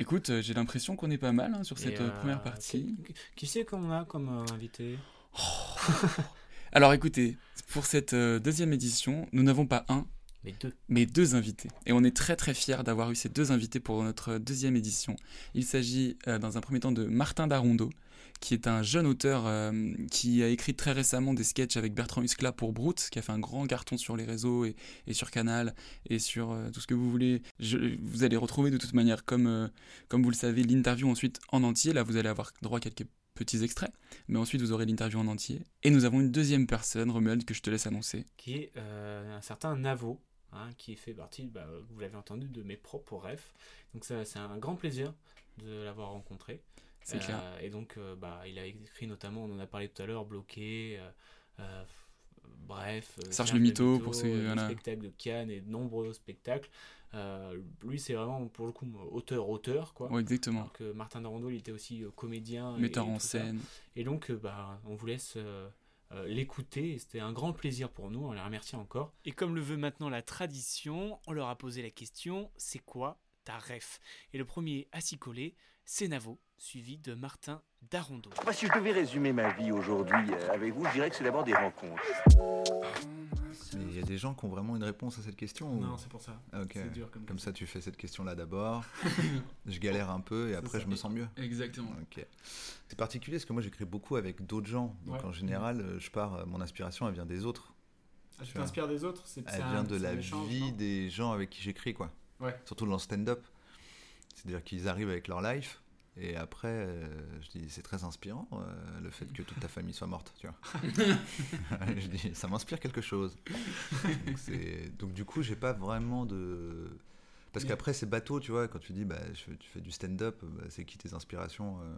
Écoute, euh, j'ai l'impression qu'on est pas mal hein, sur Et, cette euh, euh, première partie. Qui, qui c'est qu'on a comme euh, invité [laughs] Alors écoutez, pour cette deuxième édition, nous n'avons pas un, Mais deux. mais deux invités. Et on est très très fiers d'avoir eu ces deux invités pour notre deuxième édition. Il s'agit euh, dans un premier temps de Martin Darondo, qui est un jeune auteur euh, qui a écrit très récemment des sketchs avec Bertrand Huskla pour Brute, qui a fait un grand carton sur les réseaux et, sur Canal et sur euh, tout ce que vous voulez. Je- vous allez retrouver de toute manière, comme, euh, comme vous le savez, l'interview ensuite en entier. Là, vous allez avoir droit à quelques petits extraits, mais ensuite vous aurez l'interview en entier. Et nous avons une deuxième personne, Romuald, que je te laisse annoncer. qui est un certain Navo, hein, qui fait partie, bah, vous l'avez entendu, de mes propres refs. Donc c'est un grand plaisir de l'avoir rencontré. C'est Euh, clair. Et donc, euh, bah, il a écrit notamment, on en a parlé tout à l'heure, Bloqué, euh, euh, bref, euh, Serge Le Mito, pour ceux- euh, le voilà. spectacle de Cannes et de nombreux spectacles. Euh, lui, c'est vraiment pour le coup auteur-auteur, quoi. Ouais, exactement. Alors que Martin Darondo, il était aussi euh, comédien, et- Metteur et en ça. scène. Et donc, euh, bah, on vous laisse euh, euh, l'écouter. C'était un grand plaisir pour nous. On les remercie encore. Et comme le veut maintenant la tradition, on leur a posé la question c'est quoi ta ref? Et le premier à s'y coller, c'est Navo, suivi de Martin Darondo. Si je devais résumer ma vie aujourd'hui euh, avec vous, je dirais que c'est d'abord des rencontres. Mais il y a des gens qui ont vraiment une réponse à cette question ou- Non, c'est pour ça. Ok. C'est dur comme ça, tu fais cette question-là d'abord. [laughs] je galère un peu et après, ça. je me sens mieux. Exactement. Ok. C'est particulier parce que moi, j'écris beaucoup avec d'autres gens. Donc, Ouais. en général, euh, je pars, euh, mon inspiration, elle vient des autres. Ah, tu t'inspires des autres Elle un- vient de la échange, vie des gens avec qui j'écris, quoi. Ouais. Surtout dans le stand-up. C'est-à-dire qu'ils arrivent avec leur life Et après, euh, je dis, c'est très inspirant euh, le fait que toute ta famille soit morte, tu vois. [laughs] je dis, ça m'inspire quelque chose. Donc, du coup, j'ai pas vraiment de... Parce Mais- qu'après, c'est bateau, tu vois, quand tu dis, bah, je tu fais du stand-up, bah, c'est qui tes inspirations euh,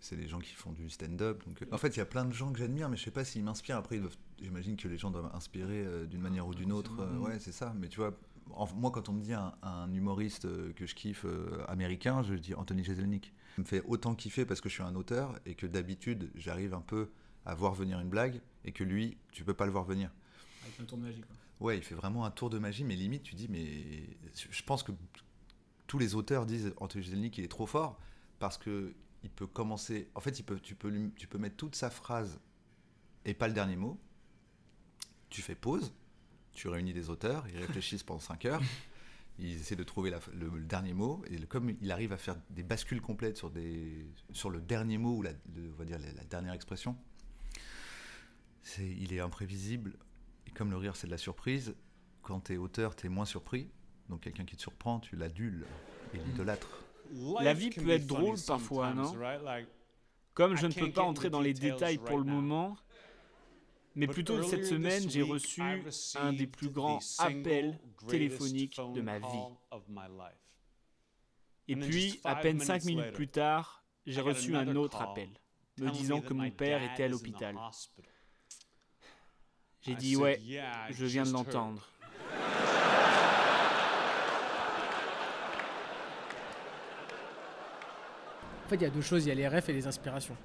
C'est les gens qui font du stand-up. Donc, en fait, il y a plein de gens que j'admire, mais je sais pas s'ils m'inspirent. Après, ils doivent- j'imagine que les gens doivent inspirer euh, d'une manière ou d'une autre. euh, ouais, c'est ça. Mais tu vois, moi, quand on me dit un, un humoriste euh, que je kiffe euh, américain, je dis Anthony Jeselnik. Ça me fait autant kiffer parce que je suis un auteur et que d'habitude, j'arrive un peu à voir venir une blague et que lui, tu peux pas le voir venir. Avec un tour de magie, quoi. Ouais, il fait vraiment un tour de magie, mais limite, tu dis, mais je pense que tous les auteurs disent Anthony Jeselnik, il est trop fort parce que il peut commencer. En fait, il peut, tu, peux lui- tu peux mettre toute sa phrase et pas le dernier mot. Tu fais pause, tu réunis des auteurs, ils réfléchissent pendant 5 heures, ils essaient de trouver la- le, le dernier mot, et le- comme il arrive à faire des bascules complètes sur, des, sur le dernier mot ou la, le- on va dire la, la dernière expression, il est imprévisible. Et comme le rire, c'est de la surprise, quand tu es auteur, tu es moins surpris. Donc quelqu'un qui te surprend, tu l'adules et l'idolâtres. La vie peut être drôle parfois, non Comme je ne peux pas entrer dans les détails pour le moment, mais plutôt cette semaine, j'ai reçu un des plus grands appels téléphoniques de ma vie. Et puis, à peine cinq minutes plus tard, j'ai reçu un autre appel, me disant que mon père était à l'hôpital. J'ai dit, ouais, je viens de l'entendre. En fait, il y a deux choses, il y a les rêves et les inspirations.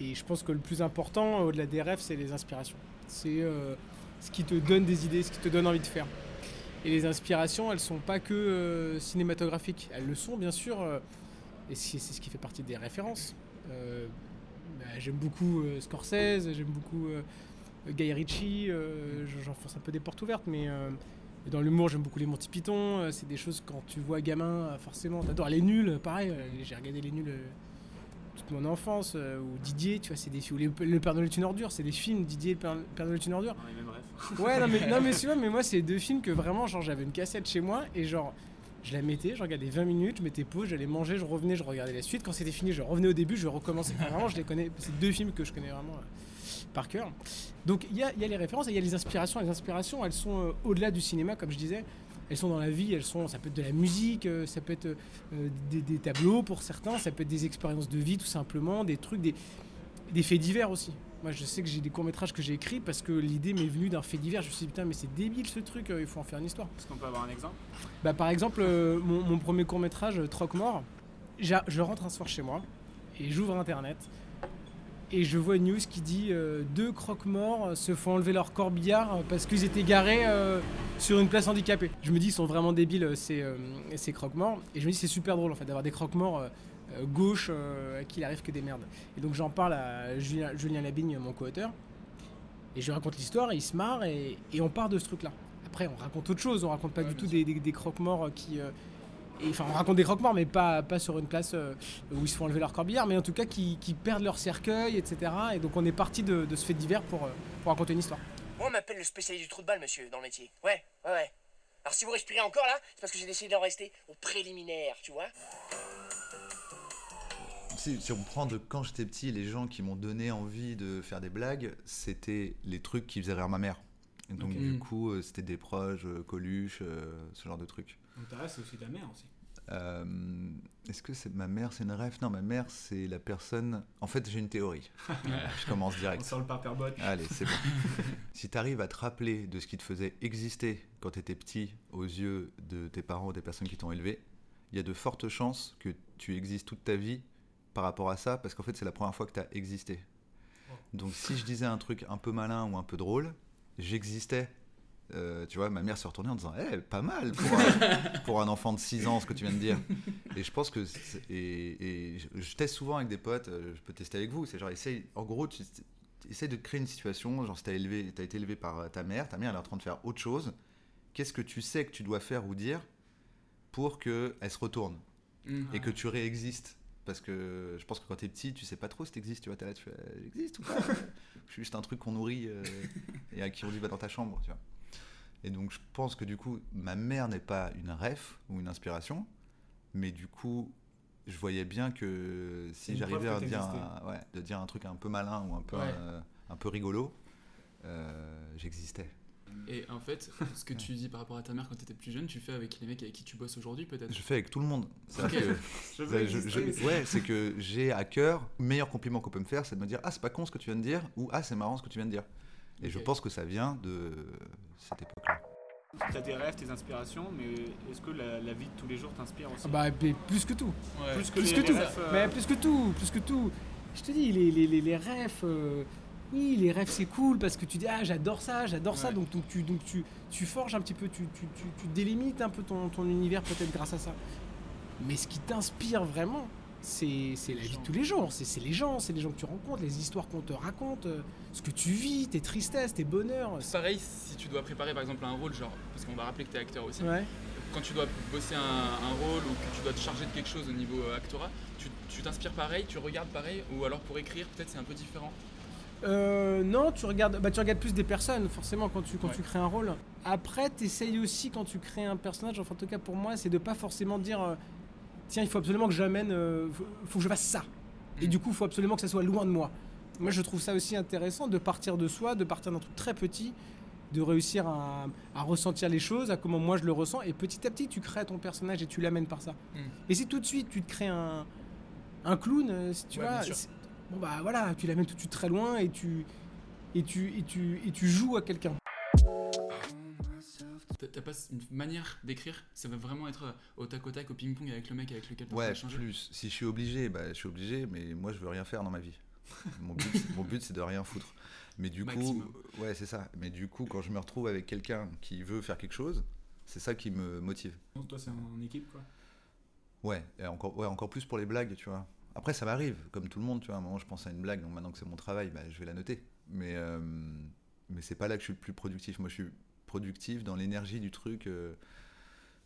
Et je pense que le plus important, au-delà des rêves, c'est les inspirations. C'est euh, ce qui te donne des idées, ce qui te donne envie de faire. Et les inspirations, elles sont pas que euh, cinématographiques. Elles le sont, bien sûr, euh, et c'est ce qui fait partie des références. Euh, bah, j'aime beaucoup euh, Scorsese, j'aime beaucoup euh, Guy Ritchie, euh, j'enfonce un peu des portes ouvertes, mais euh, dans l'humour, j'aime beaucoup les Monty Python. euh, c'est des choses, quand tu vois gamin, euh, forcément, t'adores les nuls, pareil, euh, j'ai regardé les nuls euh, toute mon enfance, euh, ou Didier, tu vois, c'est des films, ou les- Le Père Noël est une ordure, c'est des films, Didier, Le Père, Père Noël est une ordure. Ouais, non mais, non, mais [laughs] tu vois, mais moi, c'est deux films que vraiment, genre, j'avais une cassette chez moi, et genre, je la mettais, je regardais 20 minutes, je mettais pause, j'allais manger, je revenais, je regardais la suite. Quand c'était fini, je revenais au début, je recommençais. Enfin, vraiment, je les connais, c'est deux films que je connais vraiment euh, par cœur. Donc, il y a, y a les références et il y a les inspirations. Les inspirations, elles sont euh, au-delà du cinéma, comme je disais. Elles sont dans la vie, elles sont, ça peut être de la musique, euh, ça peut être euh, des, des tableaux pour certains, ça peut être des expériences de vie tout simplement, des trucs, des, des faits divers aussi. Moi je sais que j'ai des courts-métrages que j'ai écrits parce que l'idée m'est venue d'un fait divers. Je me suis dit putain mais c'est débile ce truc, euh, il faut en faire une histoire. Est-ce qu'on peut avoir un exemple? Bah, par exemple, euh, mon, mon premier court-métrage, Troc-Mort, j'a- je rentre un soir chez moi et j'ouvre Internet et je vois une news qui dit euh, deux croque-morts euh, se font enlever leur corbillard euh, parce qu'ils étaient garés euh, sur une place handicapée. Je me dis, ils sont vraiment débiles ces, euh, ces croque-morts. Et je me dis, c'est super drôle en fait d'avoir des croque-morts gauche à qui il arrive que des merdes. Et donc j'en parle à Julien, Julien Labigne, mon co-auteur. Et je lui raconte l'histoire, et il se marre, et, et on part de ce truc-là. Après, on raconte autre chose, on raconte pas du tout des, des- des croque-morts qui. Et, enfin, on raconte des croque-morts, mais pas, pas sur une place euh, où ils se font enlever leur corbillard, mais en tout cas qui, qui perdent leur cercueil, etc. Et donc on est parti de, de ce fait divers pour, euh, pour raconter une histoire. Moi, on m'appelle le spécialiste du trou de balle, monsieur, dans le métier. Ouais, ouais, ouais. Alors, si vous respirez encore là, c'est parce que j'ai décidé d'en rester au préliminaire, tu vois. Si, si on prend de quand j'étais petit, les gens qui m'ont donné envie de faire des blagues, c'était les trucs qui faisaient rire ma mère. Et donc, du coup, euh, c'était des proches, Coluche, ce genre de trucs. Donc ta c'est aussi ta mère aussi. Euh, Est-ce que c'est ma mère, c'est une rêve Non, ma mère, c'est la personne. En fait, j'ai une théorie. [laughs] Je commence direct. On sort le paperbot. Allez, c'est bon. [laughs] si tu arrives à te rappeler de ce qui te faisait exister quand tu étais petit aux yeux de tes parents ou des personnes qui t'ont élevé, il y a de fortes chances que tu existes toute ta vie par rapport à ça, parce qu'en fait, c'est la première fois que tu as existé. Donc, si je disais un truc un peu malin ou un peu drôle, j'existais. Euh, tu vois, ma mère se retournait en disant Eh, pas mal pour un, [laughs] pour un enfant de 6 ans, ce que tu viens de dire. Et je pense que. Et, et je, je teste souvent avec des potes, euh, je peux tester avec vous. C'est genre, essaye, en gros, tu essayes de créer une situation. Genre, si tu as, été élevé par ta mère, ta mère elle est en train de faire autre chose. Qu'est-ce que tu sais que tu dois faire ou dire pour qu'elle se retourne Mhm. et que tu réexistes? Parce que je pense que quand t'es petit, tu sais pas trop si t'existes, tu vois, t'es là, tu fais, euh, j'existe ou pas? [laughs] Je suis juste un truc qu'on nourrit euh, et à qui on dit va dans ta chambre, tu vois. Et donc je pense que du coup, ma mère n'est pas une ref ou une inspiration, mais du coup, je voyais bien que C'est si j'arrivais à dire, un, ouais, de dire un truc un peu malin ou un peu, Ouais. euh, un peu rigolo, euh, j'existais. Et en fait, ce que tu dis par rapport à ta mère quand tu étais plus jeune, tu fais avec les mecs avec qui tu bosses aujourd'hui peut-être? Je fais avec tout le monde. C'est-à-dire Ok. que- [laughs] Je veux je- je- exister. ouais, c'est que j'ai à cœur, le meilleur compliment qu'on peut me faire, c'est de me dire Ah, c'est pas con ce que tu viens de dire, ou Ah, c'est marrant ce que tu viens de dire. Et je pense que ça vient de cette époque-là. T'as tes rêves, tes inspirations, mais est-ce que la, la vie de tous les jours t'inspire aussi Ah Bah, mais plus que tout. Ouais. Plus que plus les que tout. rêves, euh, Mais plus que tout, plus que tout. Je te dis, les, les, les, les rêves, euh, oui, les rêves c'est cool parce que tu dis, ah, j'adore ça, j'adore ça. Donc, donc, tu, donc tu, tu forges un petit peu, tu, tu, tu, tu délimites un peu ton, ton univers peut-être grâce à ça. Mais ce qui t'inspire vraiment, c'est la vie de tous les jours. C'est les gens, c'est les gens que tu rencontres, les histoires qu'on te raconte, euh, ce que tu vis, tes tristesses, tes bonheurs. Pareil si tu dois préparer par exemple un rôle, genre, parce qu'on va rappeler que tu es acteur aussi. Ouais. Quand tu dois bosser un, un rôle ou que tu dois te charger de quelque chose au niveau euh, actorat, tu t'inspires pareil, tu regardes pareil, ou alors pour écrire, peut-être c'est un peu différent? Euh, non, tu regardes, bah, tu regardes plus des personnes, forcément, quand tu, quand Ouais. tu crées un rôle. Après, tu essayes aussi, quand tu crées un personnage, enfin, en tout cas pour moi, c'est de pas forcément dire tiens, il faut absolument que j'amène, euh, faut, faut que je fasse ça. Et du coup, il faut absolument que ça soit loin de moi. Moi, je trouve ça aussi intéressant de partir de soi, de partir d'un truc très petit, de réussir à, à ressentir les choses, à comment moi je le ressens, et petit à petit, tu crées ton personnage et tu l'amènes par ça. Mm. Et si tout de suite, tu te crées un, un clown, euh, si tu Ouais, vois, bon bah voilà, tu l'amènes tout de suite très loin et tu, et tu, et tu, et tu joues à quelqu'un. T'as- pas une manière d'écrire Ça va vraiment être euh, au tac au tac, au ping-pong avec le mec avec lequel tu Ouais, changer plus. Si je suis obligé, bah, je suis obligé, mais moi je veux rien faire dans ma vie. Mon but, [laughs] mon but c'est de rien foutre. Mais du Maximum. coup, ouais, c'est ça. Mais du coup, quand je me retrouve avec quelqu'un qui veut faire quelque chose, c'est ça qui me motive. Toi, c'est en équipe, quoi. Ouais, et encore, ouais, encore plus pour les blagues, tu vois. Après, ça m'arrive, comme tout le monde, tu vois. À un moment, je pense à une blague, donc maintenant que c'est mon travail, bah, je vais la noter. Mais, euh, mais c'est pas là que je suis le plus productif. Moi, je suis productif dans l'énergie du truc. euh,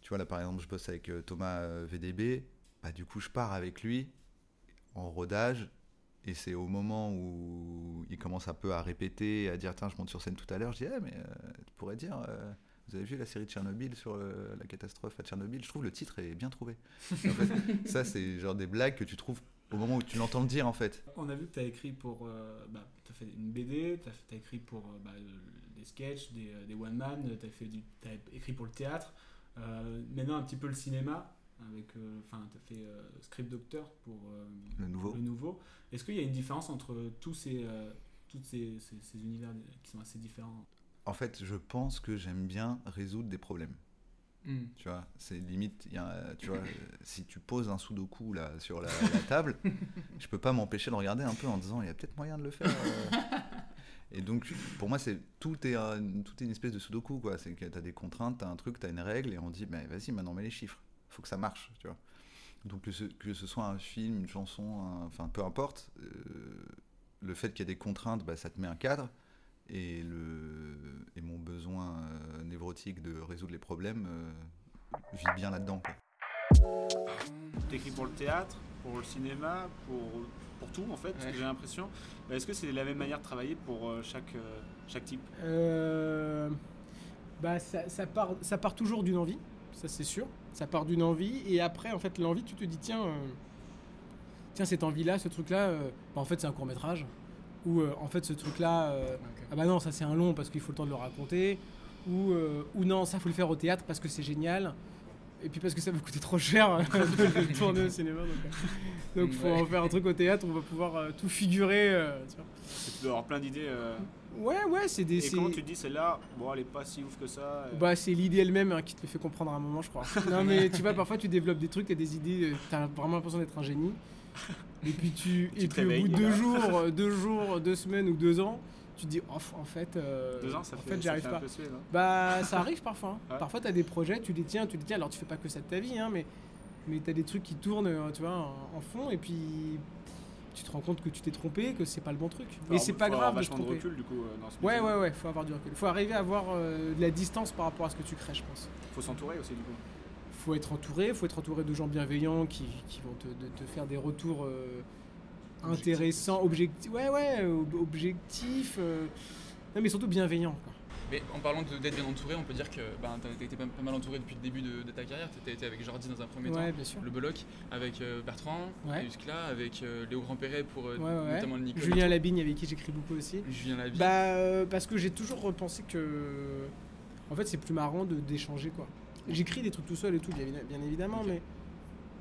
tu vois, là, par exemple, je bosse avec euh, Thomas euh, VDB. Bah, du coup, je pars avec lui en rodage. Et c'est au moment où il commence un peu à répéter, à dire Tiens, je monte sur scène tout à l'heure. Je dis Eh, mais tu pourrais dire. vous avez vu la série de Tchernobyl sur la catastrophe à Tchernobyl? Je trouve le titre est bien trouvé. Ça, c'est genre des blagues que tu trouves au moment où tu l'entends le dire, en fait. On a vu que tu as écrit pour. Euh, bah, tu as fait une BD, tu as, écrit pour euh, bah, euh, des sketchs, des, des one-man, tu as, t'as écrit pour le théâtre. Euh, maintenant, un petit peu le cinéma. avec Enfin, tu as fait Script Doctor pour Le nouveau. le nouveau. Est-ce qu'il y a une différence entre tous ces, tous ces, ces- ces univers qui sont assez différents? En fait, je pense que j'aime bien résoudre des problèmes. Mm. Tu vois, c'est limite, y a, tu vois, [laughs] si tu poses un sudoku là sur la, table, je peux pas m'empêcher de regarder un peu en disant il y a peut-être moyen de le faire. euh. Et donc, pour moi, c'est tout est tout est une espèce de sudoku quoi. C'est que tu as des contraintes, tu as un truc, tu as une règle et on dit ben vas-y maintenant mets les chiffres. Faut que ça marche, tu vois. Donc que ce, soit un film, une chanson, un- peu importe, euh, le fait qu'il y a des contraintes, bah, ça te met un cadre et, le, et mon besoin euh, névrotique de résoudre les problèmes euh, vit bien là-dedans. T'écris pour le théâtre, pour le cinéma, pour, pour tout en fait, Ouais. j'ai l'impression. Est-ce que c'est la même manière de travailler pour euh, chaque, euh, chaque type? Euh, bah, ça, ça part, ça part toujours d'une envie, ça c'est sûr. Ça part d'une envie, et après, en fait, l'envie, tu te dis, tiens, euh, tiens cette envie-là, ce truc-là, euh, bah, en fait, c'est un court-métrage. Ou euh, en fait, ce truc-là, euh, ah bah non, ça c'est un long parce qu'il faut le temps de le raconter. Ou, euh, ou non, ça faut le faire au théâtre parce que c'est génial. Et puis parce que ça va coûter trop cher [laughs] de le tourner au cinéma. Donc, euh, donc faut Ouais. en faire un truc au théâtre, on va pouvoir euh, tout figurer. euh, tu vois. Tu dois avoir plein d'idées. euh. Ouais, ouais, c'est des. Et comment tu te dis celle-là, bon, elle est pas si ouf que ça euh. Bah, c'est l'idée elle-même hein, qui te le fait comprendre à un moment, je crois. non, mais tu vois, parfois tu développes des trucs, t'as des idées, t'as vraiment l'impression d'être un génie. Et puis, tu, Tu et puis au bout de deux jours, [laughs] deux jours, deux semaines ou deux ans, tu te dis, oh, en fait, euh, Deux ans, ça en fait- fait, ça j'y arrive fait un pas. peu non? Bah, ça [laughs] arrive parfois. hein. Ouais. Parfois, t'as des projets, tu les tiens, tu les tiens. Alors, tu fais pas que ça de ta vie, hein, mais, mais t'as des trucs qui tournent, euh, tu vois, en, en fond, et puis tu te rends compte que tu t'es trompé, que c'est pas le bon truc. Mais c'est pas grave de se vachement de tromper. recul, du coup, euh, dans ce ouais, ouais, ouais, faut avoir du recul. Faut arriver à avoir euh, de la distance par rapport à ce que tu crées, je pense. Faut s'entourer aussi, du coup. Faut être entouré, faut être entouré de gens bienveillants qui, qui vont te, de- te faire des retours euh, intéressants, objectifs. Ouais, ouais, ob- objectifs. euh, non, mais surtout bienveillants. Quoi. Mais en parlant d'être bien entouré, on peut dire que ben, tu as été pas, pas mal entouré depuis le début de, de ta carrière. Tu as été avec Jordi dans un premier Ouais, temps, bien sûr. le Beloc, avec euh, Bertrand, Ouais. Euskla, avec euh, Léo Grandperret pour euh, Ouais, ouais, ouais. notamment le Nicolas. Julien Labigne avec qui j'écris beaucoup aussi. Julien Labigne. Bah euh, parce que j'ai toujours repensé que en fait c'est plus marrant de d'échanger quoi. J'écris des trucs tout seul et tout bien, évi- bien évidemment mais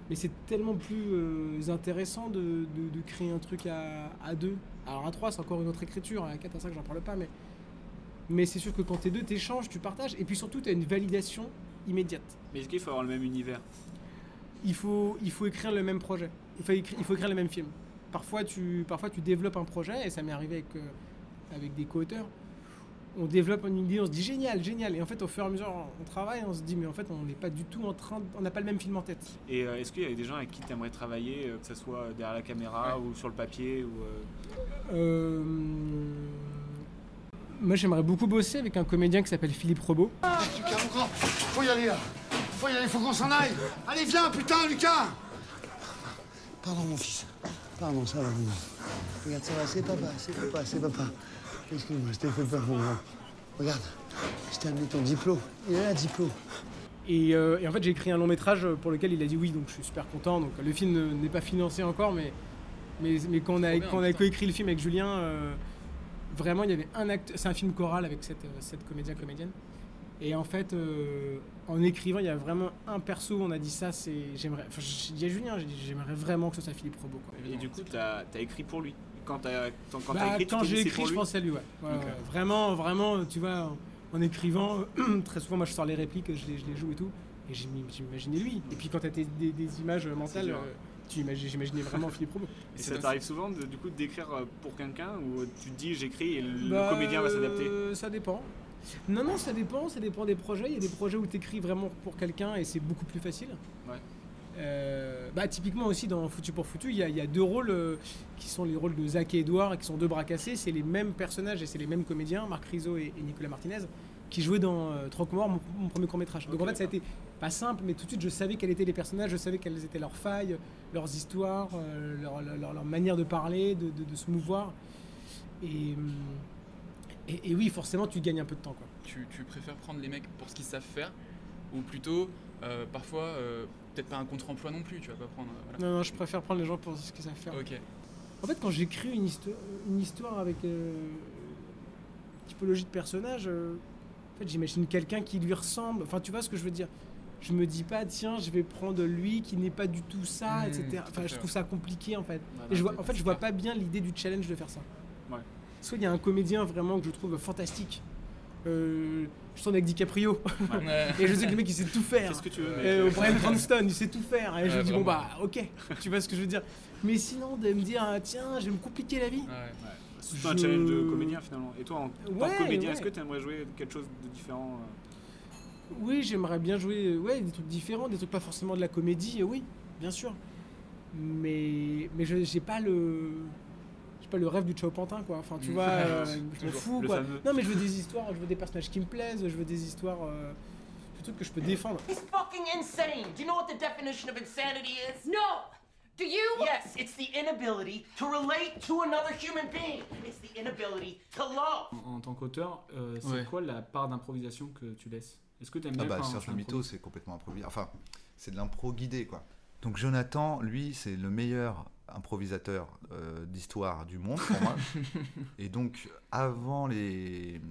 mais c'est tellement plus euh, intéressant de, de- de créer un truc à, à deux. Alors à trois c'est encore une autre écriture, à quatre à cinq j'en parle pas mais mais c'est sûr que quand t'es deux t'échanges, tu partages et puis surtout t'as une validation immédiate. Mais est-ce qu'il faut avoir le même univers? Il faut, il faut écrire le même projet. Il faut écrire, il faut écrire le même film. Parfois tu, parfois, tu développes un projet, et ça m'est arrivé avec, euh, avec des co-auteurs. On développe une idée, on se dit génial, génial. Et en fait, au fur et à mesure, on travaille, on se dit, mais en fait, on n'est pas du tout en train. de- On n'a pas le même film en tête. Et euh, est-ce qu'il y a des gens avec qui tu aimerais travailler, euh, que ce soit derrière la caméra ou sur le papier ou, euh, Euh, Moi, j'aimerais beaucoup bosser avec un comédien qui s'appelle Philippe Robot. Ah, Lucas, mon grand, faut y aller là. Faut y aller, faut qu'on s'en aille. Allez, viens, putain, Lucas Pardon, mon fils. Pardon, ça va. Regarde, ça va, c'est papa, c'est papa, c'est papa. Excuse-moi, je t'ai fait peur, mon grand. Regarde, je t'ai amené ton diplôme. Il est là, diplôme. Et, euh, et en fait, j'ai écrit un long métrage pour lequel il a dit oui, donc je suis super content. Donc le film ne- n'est pas financé encore, mais, mais, mais quand on a, bien, quand on a coécrit le film avec Julien, euh, vraiment, il y avait un acte. C'est un film choral avec cette, euh, cette comédien comédienne. Et en fait, euh, en écrivant, il y a vraiment un perso. On a dit ça, c'est j'aimerais. Enfin, j'ai dit à Julien, j'ai dit, j'aimerais vraiment que ce soit Philippe Robot. Quoi. Et du coup, tu as, écrit pour lui. Quand tu as, quand Bah, écrit, tu quand j'ai écrit, je pense à lui, ouais. Ouais, Ok. ouais. Vraiment, vraiment, tu vois, en, en écrivant, [clears throat] très souvent, moi, je sors les répliques, je les, je les joue et tout, et j'imaginais lui. Et puis quand t'as tes- des, des images mentales, dur. euh, tu imagines, j'imaginais vraiment Philippe Robot. Et ça t'arrive souvent de, du coup d'écrire euh, pour quelqu'un ou tu te dis j'écris et le Bah, comédien va s'adapter? euh, Ça dépend. Non, non, ça dépend, ça dépend des projets. Il y a des projets où tu écris vraiment pour quelqu'un et c'est beaucoup plus facile. Ouais. Euh, bah, typiquement aussi dans Foutu pour Foutu, il y, a- il y a deux rôles euh, qui sont les rôles de Zach et Edouard, qui sont deux bras cassés. C'est les mêmes personnages et c'est les mêmes comédiens, Marc Rizzo et, et Nicolas Martinez, qui jouaient dans euh, Trois Morts, mon, mon premier court métrage. Donc en fait, ça a été pas simple, mais tout de suite, je savais quels étaient les personnages, je savais quelles étaient leurs failles, leurs histoires, euh, leur, leur- leur- leur manière de parler, de, de- de se mouvoir. Et, et, et oui, forcément, tu gagnes un peu de temps. Quoi. Tu, tu préfères prendre les mecs pour ce qu'ils savent faire ou plutôt parfois peut-être pas un contre-emploi non plus, tu vas pas prendre. euh, voilà. Non, non, je préfère prendre les gens pour ce qu'ils savent faire. Ok. En fait, quand j'écris une, histo- une histoire avec euh, typologie de personnage, euh, en fait, j'imagine quelqu'un qui lui ressemble. Enfin, tu vois ce que je veux dire? Je me dis pas, tiens, je vais prendre lui qui n'est pas du tout ça, Mmh, etc. Enfin, je trouve ça compliqué en fait. Voilà, Et je vois, en fait, je vois pas bien l'idée du challenge de faire ça. Ouais. Soit il y a un comédien vraiment que je trouve fantastique. Euh, je tourne avec DiCaprio. Ouais. [laughs] et je sais que le mec il sait tout faire. Qu'est-ce que tu veux, mec Euh, Brian Cranston, il sait tout faire. Et je Ouais, me dis, bon bah, ok. tu vois ce que je veux dire. Mais sinon, de me dire, ah, tiens, je vais me compliquer la vie. C'est un Je- challenge de comédien finalement. Et toi, en tant Ouais, que comédien, ouais. est-ce que tu aimerais jouer quelque chose de différent euh Oui, j'aimerais bien jouer euh, ouais, des trucs différents, des trucs pas forcément de la comédie, oui, bien sûr. Mais, mais je j'ai pas le. Pas le rêve du Chao Pantin, quoi. Enfin, tu Mm. vois, [laughs] euh, je m'en fous, quoi. fameux. Non, mais je veux des histoires, je veux des personnages qui me plaisent, je veux des histoires. euh, des trucs que je peux défendre. He's fucking insane. Do you know what the definition of insanity is? No. Do you? Yes, it's the inability to relate to another human being. It's the inability to love. En, en tant qu'auteur, euh, c'est Ouais. quoi la part d'improvisation que tu laisses? Est-ce que tu aimes Ah bien bah Serge tu le Mito, improvises c'est complètement improvisé. Enfin, c'est de l'impro guidé, quoi. Donc Jonathan, lui, c'est le meilleur improvisateur euh, d'histoire du monde pour moi. [laughs] Et donc, avant les,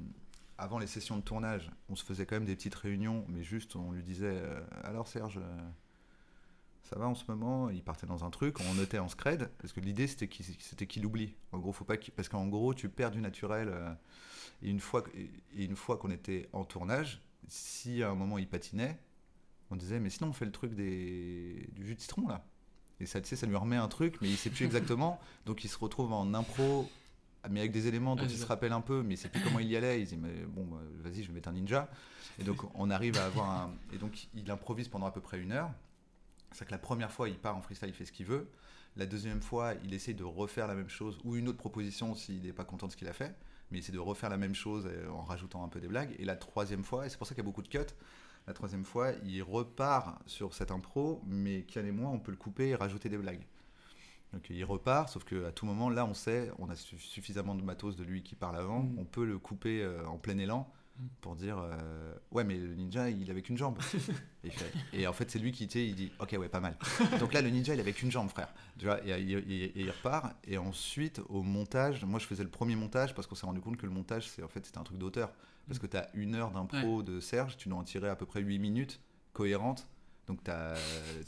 avant les sessions de tournage, on se faisait quand même des petites réunions, mais juste on lui disait euh, Alors Serge, euh, ça va en ce moment? Il partait dans un truc, on notait en scred, parce que l'idée c'était qu'il qu'il oublie. En gros, faut pas parce qu'en gros, tu perds du naturel. et une fois, que- et une fois qu'on était en tournage, si à un moment il patinait, on disait mais sinon on fait le truc des, du jus de citron là. Et ça, tu sais, ça lui remet un truc, mais il sait plus exactement. [laughs] donc il se retrouve en impro, mais avec des éléments dont Ah, il se rappelle un peu, mais il sait plus comment il y allait. Il dit mais bon, bah, vas-y, je vais mettre un ninja. Et donc on arrive à avoir un. Et donc il improvise pendant à peu près une heure. C'est que la première fois, il part en freestyle, il fait ce qu'il veut. La deuxième fois, il essaie de refaire la même chose ou une autre proposition s'il n'est pas content de ce qu'il a fait. Mais il essaie de refaire la même chose euh, en rajoutant un peu des blagues. Et la troisième fois, et c'est pour ça qu'il y a beaucoup de cuts, la troisième fois, il repart sur cette impro, mais Kian et moi, on peut le couper et rajouter des blagues. Donc il repart, sauf qu'à tout moment, là, on sait, on a su- suffisamment de matos de lui qui parle avant, Mm. on peut le couper euh, en plein élan pour dire euh, ouais mais le ninja il avait qu'une jambe. [laughs] Et, il fait- et en fait c'est lui qui il dit ok ouais pas mal. Donc là le ninja il avait qu'une jambe frère. Tu vois et, et- et- et il repart et ensuite au montage moi je faisais le premier montage parce qu'on s'est rendu compte que le montage c'est en fait c'était un truc d'auteur parce que tu as une heure d'impro de Serge tu dois en tirer à peu près 8 minutes cohérentes. Donc t'as-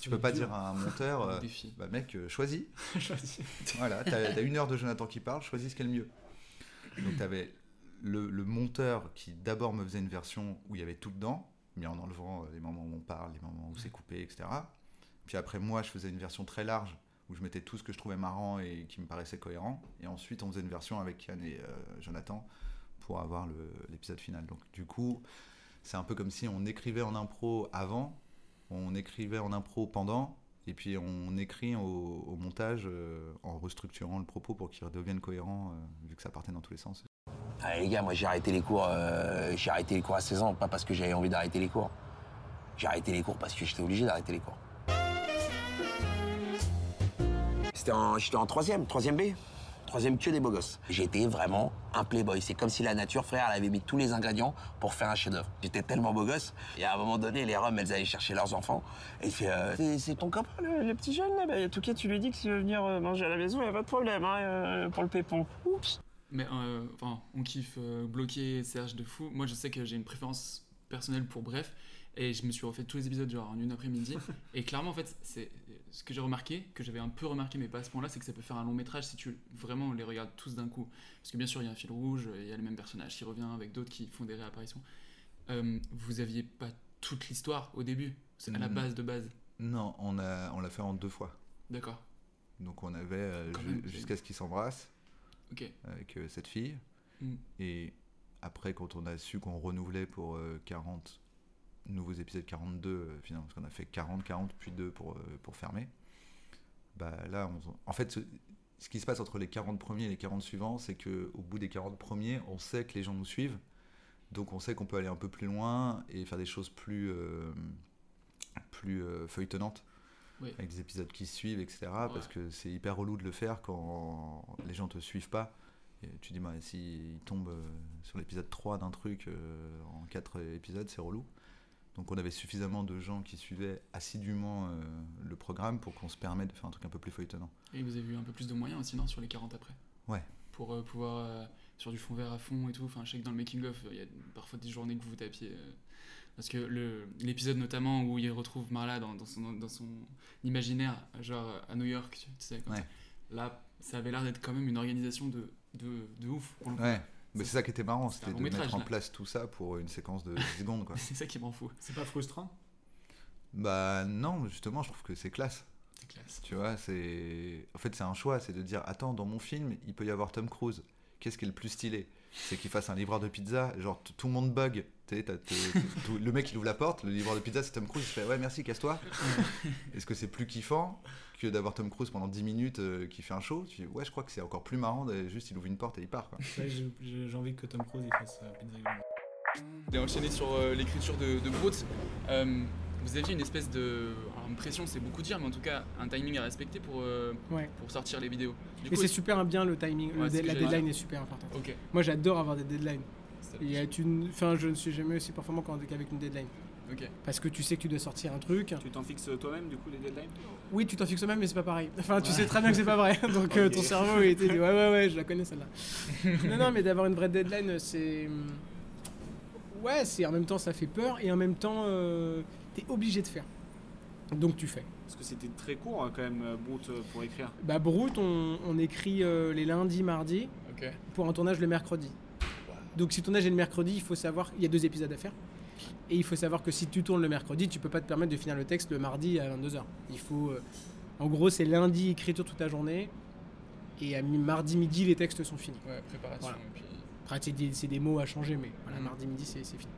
tu peux pas dire à un monteur [laughs] euh, bah mec euh, choisis. [laughs] Choisis. voilà t'as as une heure de Jonathan qui parle choisis ce qui est le mieux. Donc tu avais le, le monteur qui d'abord me faisait une version où il y avait tout dedans, mais en enlevant euh, les moments où on parle, les moments où c'est coupé, etc. Puis après moi, je faisais une version très large où je mettais tout ce que je trouvais marrant et qui me paraissait cohérent. Et ensuite, on faisait une version avec Yann et euh, Jonathan pour avoir l'épisode final. Donc du coup, c'est un peu comme si on écrivait en impro avant, on écrivait en impro pendant, et puis on écrit au, montage euh, en restructurant le propos pour qu'il redevienne cohérent, euh, vu que ça partait dans tous les sens. Allez les gars, moi j'ai arrêté les cours, euh, j'ai arrêté les cours à 16 ans, pas parce que j'avais envie d'arrêter les cours. J'ai arrêté les cours parce que j'étais obligé d'arrêter les cours. J'étais en troisième, troisième B, troisième que des beaux gosses. J'étais vraiment un playboy. C'est comme si la nature, frère, elle avait mis tous les ingrédients pour faire un chef-d'œuvre. J'étais tellement beau gosse. Et à un moment donné, les Roms, elles allaient chercher leurs enfants. Et il fait, euh, c'est, ton copain, le, le petit jeune là? Bah, tout cas, tu lui dis que s'il veut venir euh, manger à la maison, il a pas de problème hein, euh, pour le pépon. Oups. Mais euh, enfin, on kiffe euh, bloquer Serge de fou. Moi, je sais que j'ai une préférence personnelle pour Bref. Et je me suis refait tous les épisodes genre en une après-midi. [laughs] et clairement, en fait, c'est ce que j'ai remarqué, que j'avais un peu remarqué, mais pas à ce point-là, c'est que ça peut faire un long métrage si tu vraiment les regardes tous d'un coup. Parce que bien sûr, il y a un fil rouge, il y a le même personnage qui revient avec d'autres qui font des réapparitions. Euh, vous aviez pas toute l'histoire au début, c'est à la Mm. base de base. Non, on a on l'a fait en deux fois. D'accord. Donc on avait euh, ju- jusqu'à ce qu'ils s'embrassent avec euh, cette fille. Mm. Et après, quand on a su qu'on renouvelait pour euh, 40 nouveaux épisodes, 42 euh, finalement, parce qu'on a fait 40, 40 puis 2 pour, euh, pour fermer. Bah là, on- en fait, ce, ce qui se passe entre les 40 premiers et les 40 suivants, c'est que au bout des 40 premiers, on sait que les gens nous suivent. Donc on sait qu'on peut aller un peu plus loin et faire des choses plus, euh, plus euh, feuilletonnantes Oui. avec des épisodes qui suivent, etc. Parce que c'est hyper relou de le faire quand les gens te suivent pas. Et tu dis, bah, s'ils tombent sur l'épisode 3 d'un truc euh, en 4 épisodes, c'est relou. Donc on avait suffisamment de gens qui suivaient assidûment euh, le programme pour qu'on se permette de faire un truc un peu plus feuilletonnant. Et vous avez eu un peu plus de moyens aussi, non, sur les 40 après? Ouais. Pour euh, pouvoir, euh, sur du fond vert à fond et tout, enfin, je sais que dans le making-of, il y a parfois des journées que vous vous tapiez. parce que l'épisode notamment où il retrouve Marla dans, dans son, dans son imaginaire, genre à New York, tu, tu sais, comme Ouais. ça. là, ça avait l'air d'être quand même une organisation de, de, de ouf. pour le coup. Mais c'est ça qui était marrant, C'était de métrage, mettre en là. place tout ça pour une séquence de 10 secondes. Quoi. [laughs] C'est ça qui m'en fout. C'est pas frustrant? Bah non, justement, je trouve que c'est classe. C'est classe. Tu vois, c'est. En fait, c'est un choix, c'est de dire attends, dans mon film, il peut y avoir Tom Cruise. Qu'est-ce qui est le plus stylé? C'est qu'il fasse un livreur de pizza, genre tout le monde bug. Tu le mec il ouvre la porte, le livreur de pizza c'est Tom Cruise, il fait ouais merci, casse-toi. [laughs] Est-ce que c'est plus kiffant? Que d'avoir Tom Cruise pendant 10 minutes euh, qui fait un show Tu dis ouais, je crois que c'est encore plus marrant, de- juste il ouvre une porte et il part. Ouais, j'ai- envie que Tom Cruise il fasse euh, Pizza Hut. Et enchaîner sur euh, l'écriture de, de Brute, euh, vous aviez une espèce de. Alors, une pression, c'est beaucoup dire, mais en tout cas, un timing à respecter pour, euh, Ouais. pour sortir les vidéos. Du Et c'est super bien le timing, Ouais, la deadline est super importante. Moi j'adore avoir des deadlines. Il y a une... enfin, je ne suis jamais aussi performant qu'avec une deadline. Parce que tu sais que tu dois sortir un truc. Tu t'en fixes toi-même du coup les deadlines? Oui, tu t'en fixes même, mais c'est pas pareil. [laughs] Enfin, tu sais très bien que c'est pas vrai. [laughs] Donc euh, ton cerveau il était dit ouais, ouais, ouais, je la connais celle-là. [laughs] non, non, mais d'avoir une vraie deadline, c'est. Ouais, c'est en même temps ça fait peur et en même temps euh, t'es obligé de faire. Donc tu fais. Parce que c'était très court hein, quand même, euh, Brute, euh, pour écrire. Bah, Brute, on, on écrit euh, les lundis, mardis Ok. pour un tournage le mercredi. Donc si ton tournage est le mercredi, il faut savoir, il y a deux épisodes à faire. Et il faut savoir que si tu tournes le mercredi, tu peux pas te permettre de finir le texte le mardi à 22h. Il faut. euh, en gros, c'est lundi écriture toute la journée. Et à mi- mardi midi, les textes sont finis. Ouais, préparation. Voilà. puis- Après, c'est des, mots à changer, mais voilà, Mhm. mardi midi, c'est fini.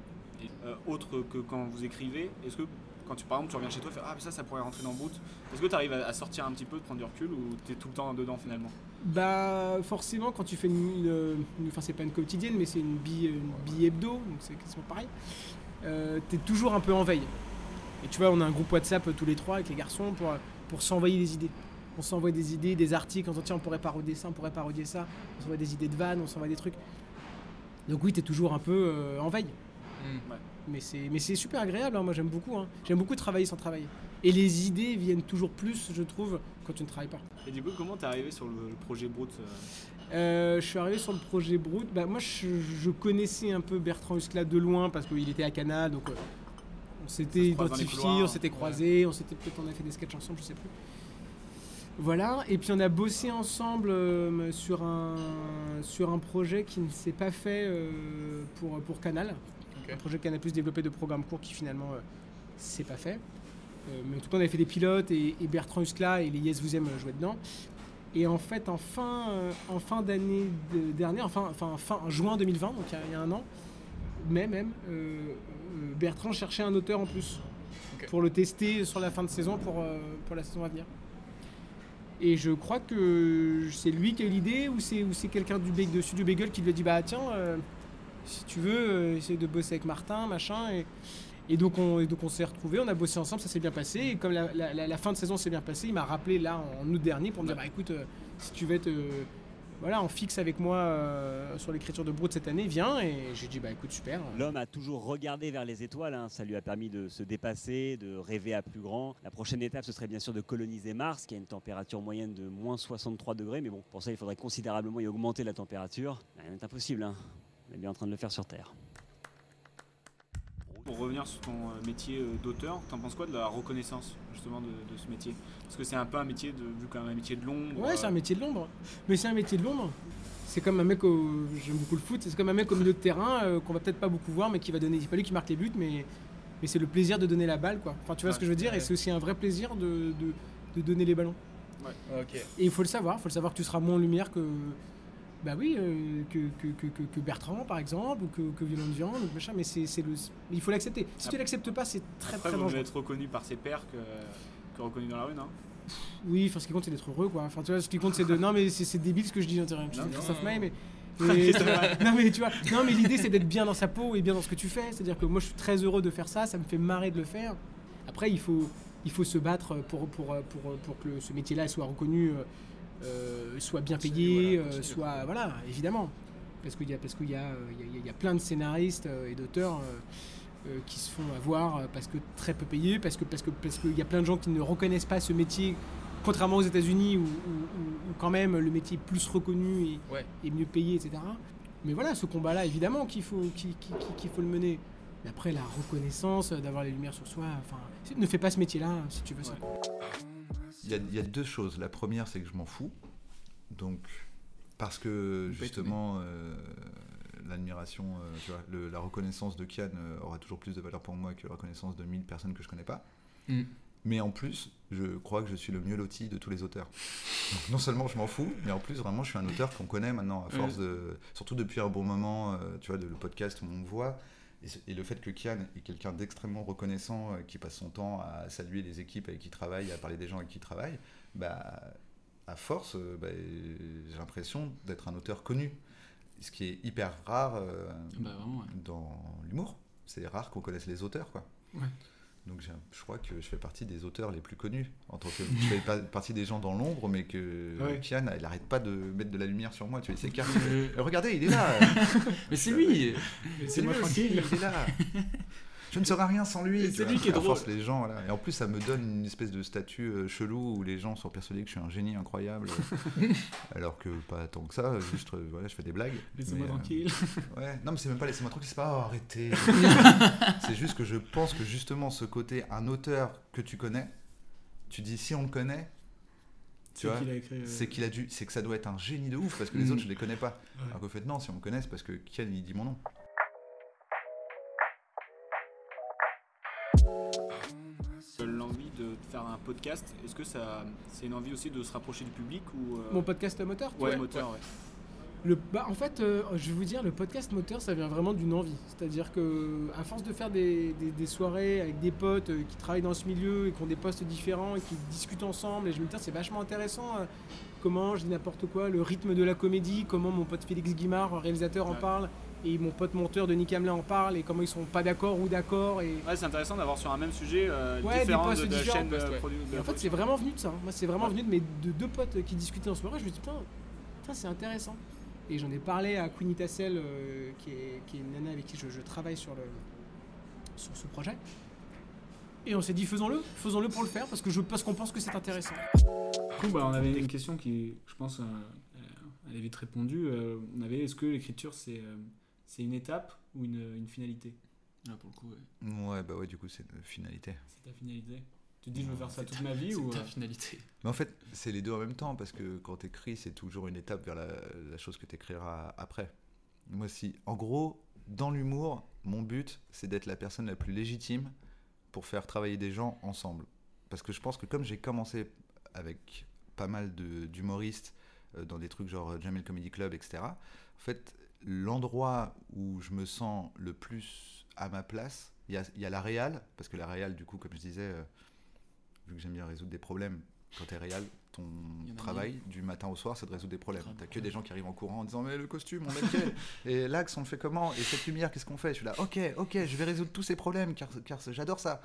Euh, autre que quand vous écrivez, est-ce que quand tu par exemple tu reviens chez toi et fais ah mais ça ça pourrait rentrer dans Brute, est-ce que tu arrives à, à sortir un petit peu, de prendre du recul ou t'es tout le temps dedans finalement? Bah, forcément, quand tu fais une. Enfin, c'est pas une quotidienne, mais c'est une bi, une bi hebdo, donc c'est quasiment pareil. Euh, T'es toujours un peu en veille. Et tu vois, on a un groupe WhatsApp euh, tous les trois avec les garçons pour, pour s'envoyer des idées. On s'envoie des idées, des articles, on se dit tiens, on pourrait parodier ça, on pourrait parodier ça. On s'envoie des idées de vannes, on s'envoie des trucs. Donc oui, tu es toujours un peu euh, en veille. Mais c'est mais c'est super agréable, hein, moi j'aime beaucoup. hein. J'aime beaucoup travailler sans travailler. Et les idées viennent toujours plus, je trouve, quand tu ne travailles pas. Et du coup, comment t'es arrivé sur le, le projet Brut euh je suis arrivé sur le projet Brut. Bah, moi, je, je connaissais un peu Bertrand Huskla de loin parce qu'il était à Canal, donc euh, on s'était identifié, on s'était croisés, on s'était peut-être on a fait des sketchs ensemble, je sais plus. Voilà, et puis on a bossé ensemble euh, sur, un, sur un projet qui ne s'est pas fait pour, pour Canal. Un projet Canal Plus développé de programmes courts qui finalement s'est pas fait. Mais en tout cas, on avait fait des pilotes et, et Bertrand Huskla et les Yes Vous Aime jouaient dedans. Et en fait, en fin, euh, en fin d'année de- dernière, enfin, enfin fin en juin 2020, donc il y a- il y, a un an, mais même, euh, euh, Bertrand cherchait un auteur en plus pour le tester sur la fin de saison pour, euh, pour la saison à venir. Et je crois que c'est lui qui a eu l'idée ou c'est, ou c'est quelqu'un du, Bag- de Studio Bagel qui lui a dit Bah tiens, euh, si tu veux, essaye de bosser avec Martin, machin. Et, et donc on, et donc on s'est retrouvés, on a bossé ensemble, ça s'est bien passé. Et comme la, la- la- la fin de saison s'est bien passée, il m'a rappelé là en août dernier pour me dire Bah écoute, euh, si tu veux être euh, voilà, en fixe avec moi euh, sur l'écriture de Brut cette année, viens. Et j'ai dit Bah écoute, super. L'homme a toujours regardé vers les étoiles, hein. ça lui a permis de se dépasser, de rêver à plus grand. La prochaine étape, ce serait bien sûr de coloniser Mars, qui a une température moyenne de moins 63 degrés, mais bon, pour ça, il faudrait considérablement y augmenter la température. Rien n'est impossible, hein. on est bien en train de le faire sur Terre. Pour revenir sur ton euh, métier euh, d'auteur, t'en penses quoi de la reconnaissance justement de, de ce métier? Parce que c'est un peu un métier de, vu comme un métier de l'ombre. Ouais, c'est un euh, métier de l'ombre. Mais c'est un métier de l'ombre. C'est comme un mec au. J'aime beaucoup le foot, c'est comme un mec au milieu de terrain euh, qu'on va peut-être pas beaucoup voir, mais qui va donner. C'est pas lui qui marque les buts, mais, mais c'est le plaisir de donner la balle, quoi. Enfin, tu vois Ouais, ce que je veux dire? Ouais. Et c'est aussi un vrai plaisir de, de, de donner les ballons. Ok. Et il faut le savoir, il faut le savoir que tu seras moins en lumière que. Bah oui, euh, que, que, que, que- Bertrand par exemple, ou que, que Violon de Viande, ou machin, mais c'est le. Il faut l'accepter. Si tu l'acceptes pas, c'est très Après, très dangereux. être reconnu par ses pairs que, que reconnu dans la rue, non? Oui, enfin, ce qui compte, c'est d'être heureux, quoi. Enfin, tu vois, ce qui compte, c'est de. Non, mais c'est débile ce que je dis, non, Christophe. Maé, mais. [laughs] [laughs] Non, mais tu vois, non, mais l'idée, c'est d'être bien dans sa peau et bien dans ce que tu fais. C'est-à-dire que moi, je suis très heureux de faire ça, ça me fait marrer de le faire. Après, il faut, il faut se battre pour, pour, pour, pour que ce métier-là soit reconnu, euh, euh, soit bien payé, euh, soit. Voilà, évidemment. Parce qu'il y, a- parce qu'il y, a, euh, il y, a, il y a plein de scénaristes et d'auteurs. euh, euh, qui se font avoir parce que très peu payés, parce que parce que parce qu'il y a plein de gens qui ne reconnaissent pas ce métier, contrairement aux États-Unis où, où- où- où quand même le métier est plus reconnu et, Ouais. et mieux payé, etc. Mais voilà, ce combat-là, évidemment qu'il faut qu'il faut le mener. Mais après, la reconnaissance, d'avoir les lumières sur soi, enfin, ne fais pas ce métier-là hein, si tu veux ça. Il y, a, il y a deux choses. La première, c'est que je m'en fous. Donc, parce que justement, euh, l'admiration, euh, tu vois, le- la reconnaissance de Kian euh, aura toujours plus de valeur pour moi que la reconnaissance de 1000 personnes que je connais pas. Mm. Mais en plus, je crois que je suis le mieux loti de tous les auteurs. Donc, non seulement je m'en fous, mais en plus, vraiment, je suis un auteur qu'on connaît maintenant, à force Ouais. de. Surtout depuis un bon moment, euh, tu vois, de- le podcast où on me voit. Et, le fait que Kian est quelqu'un d'extrêmement reconnaissant, euh, qui passe son temps à saluer les équipes avec qui il travaille, à parler des gens avec qui il travaille, bah, à force, euh, bah, j'ai l'impression d'être un auteur connu. Ce qui est hyper rare euh, Bah, vraiment, ouais. dans l'humour. C'est rare qu'on connaisse les auteurs, quoi. Ouais. Donc je crois que je fais partie des auteurs les plus connus. En tant que, je fais [laughs] partie des gens dans l'ombre, mais que Ouais. Kian, il arrête pas de mettre de la lumière sur moi. Tu il s'écarte. Euh, Euh, Regardez, il est là. [laughs] Mais c'est lui. C'est lui aussi, tranquille. il est là. [laughs] Je ne serai rien sans lui. C'est lui qui est [laughs] À drôle. force, les gens, voilà. Et en plus, ça me donne une espèce de statut euh, chelou où les gens sont persuadés que je suis un génie incroyable, [laughs] alors que pas tant que ça. Juste, euh, voilà, je fais des blagues. Laissez-moi euh, tranquille. [laughs] ouais, non, mais c'est même pas laissez-moi tranquille, c'est pas oh, arrêtez. c'est juste que je pense que justement ce côté, un auteur que tu connais, tu dis si on le connaît. C'est qu'il a écrit, euh, c'est qu'il a dû, c'est que ça doit être un génie de ouf parce que les Mm. autres je les connais pas. Ouais. Alors qu'au fait non, si on me connaît, c'est parce que Kian il dit mon nom. Faire un podcast, est-ce que ça, c'est une envie aussi de se rapprocher du public ou euh, Mon podcast moteur Ouais, moteur, ouais. Le, bah, en fait, euh, je vais vous dire, le podcast moteur, ça vient vraiment d'une envie. C'est-à-dire que, à force de faire des, des- des soirées avec des potes euh, qui travaillent dans ce milieu et qui ont des postes différents et qui discutent ensemble, et je me dis, c'est vachement intéressant. euh, comment, je dis n'importe quoi, le rythme de la comédie, comment mon pote Félix Guimard, réalisateur, en Ouais. parle, et mon pote monteur Denis Hamelin en parle, et comment ils sont pas d'accord ou d'accord. Et... Ouais, c'est intéressant d'avoir sur un même sujet euh, Ouais, des différents postes de, de chaînes de ouais. de en fait, c'est vraiment venu de ça. hein. Moi, c'est vraiment venu de mes de deux potes qui discutaient en soirée. Je me dis, putain, putain, c'est intéressant. Et j'en ai parlé à Queenie Tassel, euh, qui, est, qui est une nana avec qui je, je travaille sur, le, sur ce projet. Et on s'est dit faisons-le, faisons-le pour le faire parce que je parce qu'on pense que c'est intéressant. Du coup, bah, on avait une question qui, je pense, euh, elle est vite répondue. Euh, on avait est-ce que l'écriture c'est euh, c'est une étape ou une, une finalité? Ah, pour le coup, ouais. Ouais, bah ouais, du coup, c'est une finalité. C'est ta finalité Tu te dis je veux faire ça toute ta- ma vie c'est ou ta euh, finalité. Mais en fait, c'est les deux en même temps, parce que quand tu écris, c'est toujours une étape vers la, la chose que tu écriras après. Moi, si, en gros, dans l'humour, mon but, c'est d'être la personne la plus légitime pour faire travailler des gens ensemble. Parce que je pense que comme j'ai commencé avec pas mal d'humoristes euh, dans des trucs genre Jamel Comedy Club, etc., en fait, l'endroit où je me sens le plus à ma place, il y a, y a la réal, parce que la réal, du coup, comme je disais, euh, vu que j'aime bien résoudre des problèmes, quand t'es réal, ton travail du matin au soir, c'est de résoudre des problèmes. T'as que des gens qui arrivent en courant en disant mais le costume, on met lequel [laughs] Et l'axe, on le fait comment Et cette lumière, qu'est-ce qu'on fait? Je suis là, ok, ok, je vais résoudre tous ces problèmes car, car j'adore ça.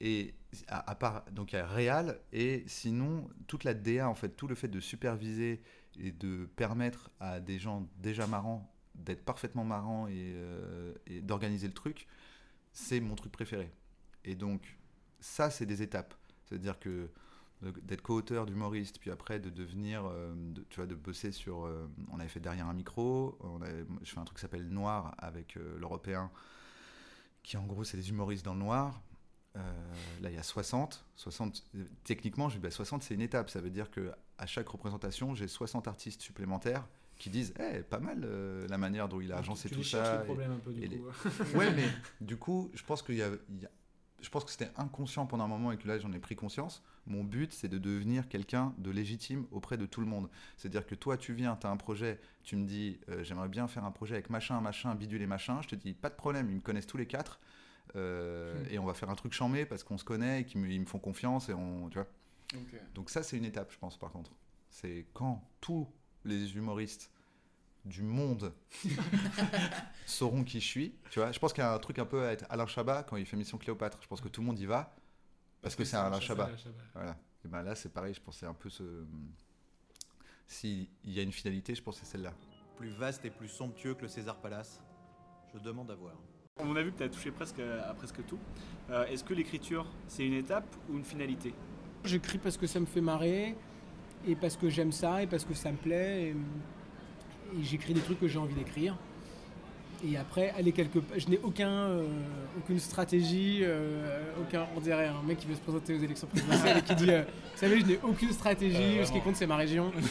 Et à, à part, donc il y a réal, et sinon, toute la DA, en fait, tout le fait de superviser et de permettre à des gens déjà marrants d'être parfaitement marrants et, euh, et d'organiser le truc, c'est mon truc préféré. Et donc, ça, c'est des étapes. C'est-à-dire que d'être co-auteur d'humoriste, puis après de devenir, euh, tu vois, de bosser sur. euh, on avait fait derrière un micro, je fais un truc qui s'appelle Noir avec l'Européen, qui en gros, c'est des humoristes dans le noir. Là, il y a 60. 60 euh, techniquement, je dis, bah, 60, c'est une étape. Ça veut dire que à chaque représentation, j'ai 60 artistes supplémentaires qui disent Eh, pas mal euh, la manière dont il a agencé tu tout ça. le problème un peu, du et coup. les- [laughs] ouais, mais [laughs] du coup, je pense qu'il y a, il y a- je pense que c'était inconscient pendant un moment et que là j'en ai pris conscience. Mon but, c'est de devenir quelqu'un de légitime auprès de tout le monde. C'est-à-dire que toi, tu viens, tu as un projet, tu me dis, euh, j'aimerais bien faire un projet avec machin, machin, bidule et machin. Je te dis, pas de problème, ils me connaissent tous les quatre. euh, Hmm. Et on va faire un truc chambé parce qu'on se connaît et qu'ils me, ils me font confiance. Et on, tu vois. Ok. Donc ça, c'est une étape, je pense, par contre. C'est quand tous les humoristes du monde [laughs] sauront qui je suis. Tu vois, je pense qu'il y a un truc un peu à être Alain Chabat quand il fait Mission Cléopâtre. Je pense que tout le monde y va parce que c'est Alain Chabat. Alain Chabat. Voilà. Et ben là, c'est pareil. Je c'est un peu ce. S'il y a une finalité, je pense que c'est celle-là. Plus vaste et plus somptueux que le César Palace Je demande à voir. On a vu que tu as touché presque à, à presque tout. Euh, Est-ce que l'écriture, c'est une étape ou une finalité? J'écris parce que ça me fait marrer et parce que j'aime ça et parce que ça me plaît. Et, et j'écris des trucs que j'ai envie d'écrire. Et après, aller quelque part. Je n'ai aucun, euh, aucune stratégie, euh, aucun. On dirait un mec qui veut se présenter aux élections présidentielles et qui dit euh, Vous savez, je n'ai aucune stratégie, Euh, ce qui compte, c'est ma région. [laughs]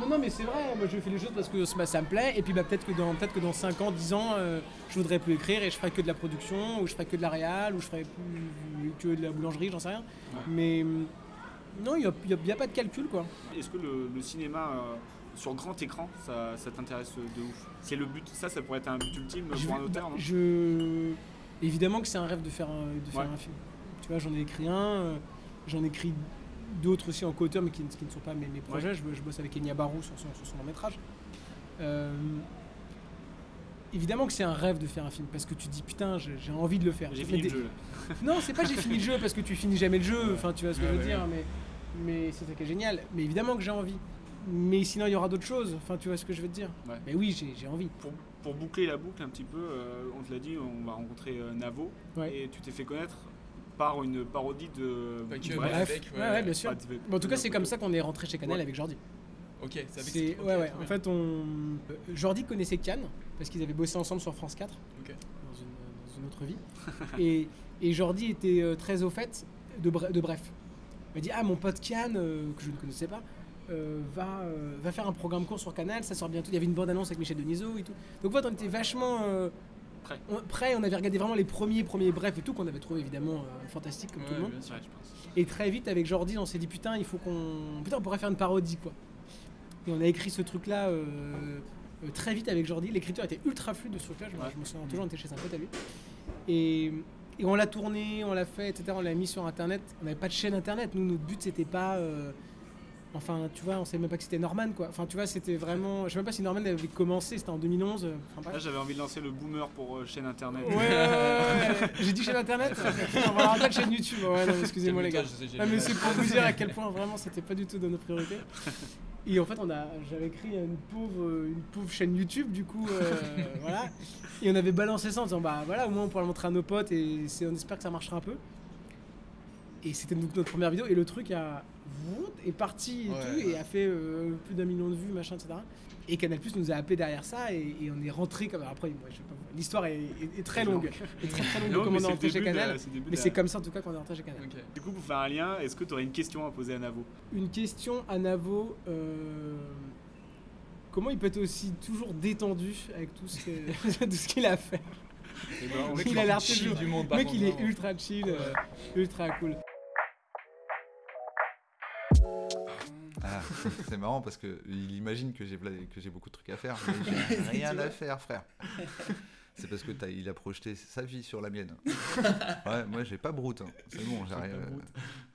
Non, non, mais c'est vrai, moi je fais les choses parce que ça me plaît. Et puis bah, peut-être que, dans, peut que dans 5 ans, 10 ans, je voudrais plus écrire et je ferai que de la production, ou je ferai que de la réal, ou je ferai plus que de la boulangerie, j'en sais rien. Mais hum, non, il n'y a, pas de calcul quoi. Est-ce que le, le cinéma euh, sur grand écran, ça, ça t'intéresse de ouf? C'est le but, ça, ça pourrait être un but ultime Je- pour un auteur, bah, non? je... Évidemment que c'est un rêve de faire un, de faire Ouais. un film. Tu vois, j'en ai écrit un, euh, j'en ai écrit d'autres aussi en co-auteur, mais qui, qui ne sont pas mes, mes projets. Ouais. Je, je bosse avec Enya Barou sur son, sur son long métrage. Euh, évidemment que c'est un rêve de faire un film, parce que tu dis putain, j'ai envie de le faire. J'ai fini le jeu. [laughs] Non, c'est pas j'ai fini le jeu, parce que tu finis jamais le jeu, enfin tu vois ce que Ouais, je veux ouais, dire, ouais. mais, mais c'est ça qui est génial. Mais évidemment que j'ai envie. Mais sinon, il y aura d'autres choses, enfin tu vois ce que je veux te dire. Ouais. Mais oui, j'ai j'ai envie. Pour, pour boucler la boucle un petit peu, euh, on te l'a dit, on va rencontrer euh, Navo. Et tu t'es fait connaître par une parodie de. Bref, avec, ouais, ouais. ouais, bien sûr. Bon, en tout cas, c'est comme ça qu'on est rentré chez Canal Ouais. avec Jordi. Ok, c'est avec C'est- cette- ok, ouais, ouais. En fait, on... euh, Jordi connaissait Cannes parce qu'ils avaient bossé ensemble sur France 4 Ok. dans, une, dans une autre vie. [laughs] et, et Jordi était euh, très au fait de, Bre- de Bref. Il m'a dit Ah, mon pote Cannes, euh, que je ne connaissais pas, euh, va, euh, va faire un programme court sur Canal, ça sort bientôt. Il y avait une bande-annonce avec Michel Denisot et tout. Donc, en fait, on était vachement. euh, Prêt. on, prêt, on avait regardé vraiment les premiers, premiers Bref et tout, qu'on avait trouvé évidemment euh, fantastique comme tout le monde. bien sûr, je pense. Et très vite, avec Jordi, on s'est dit putain, il faut qu'on. Putain, on pourrait faire une parodie quoi. Et on a écrit ce truc-là euh, euh, très vite avec Jordi. L'écriture était ultra fluide de ce truc-là. Je, me- je me souviens toujours, on était chez un pote à lui. Et, et on l'a tourné, on l'a fait, etc. On l'a mis sur internet. On n'avait pas de chaîne internet. Nous, notre but, c'était pas. euh, Enfin, tu vois, on savait même pas que c'était Norman, quoi. Enfin, tu vois, c'était vraiment. Je sais même pas si Norman avait commencé, c'était en 2011. euh, Enfin, bref. Là, j'avais envie de lancer le boomer pour euh, chaîne internet. Ouais, ouais, ouais, ouais. J'ai dit chaîne internet [laughs] On va avoir de chaîne YouTube. Ouais, non, excusez-moi les gars. Ah, mais c'est pour vous dire à quel [laughs] point vraiment c'était pas du tout dans nos priorités. Et en fait, on a, j'avais créé une pauvre, une pauvre chaîne YouTube, du coup, euh, [laughs] voilà. Et on avait balancé ça en disant, bah voilà, au moins on pourra le montrer à nos potes et on espère que ça marchera un peu. Et c'était donc notre première vidéo et le truc a, est parti et Ouais, tout ouais. et a fait euh, plus d'un million de vues, machin, etc. Et Canal Plus nous a appelé derrière ça et, et on est rentré comme après, moi, je sais pas, l'histoire est, est- est très longue, est très très longue de Longue, comment mais on est c'est rentré chez Canal. de Mais comme ça en tout cas qu'on est rentré chez Canal. Du coup, pour faire un lien, est-ce que tu aurais une question à poser à Navo? Une question à Navo. euh, Comment il peut être aussi toujours détendu avec tout ce que- [laughs] tout ce qu'il a à faire? Eh ben, Il est a l'air chill toujours. du monde, mec, contre, il est ultra chill, euh, ultra cool. Ah, [laughs] c'est marrant parce que il imagine que j'ai que j'ai beaucoup de trucs à faire, mais [laughs] j'ai rien à faire, frère. C'est parce que t'as- il a projeté sa vie sur la mienne. [laughs] Ouais, moi j'ai pas broute. hein. C'est bon, j'ai rien. broute.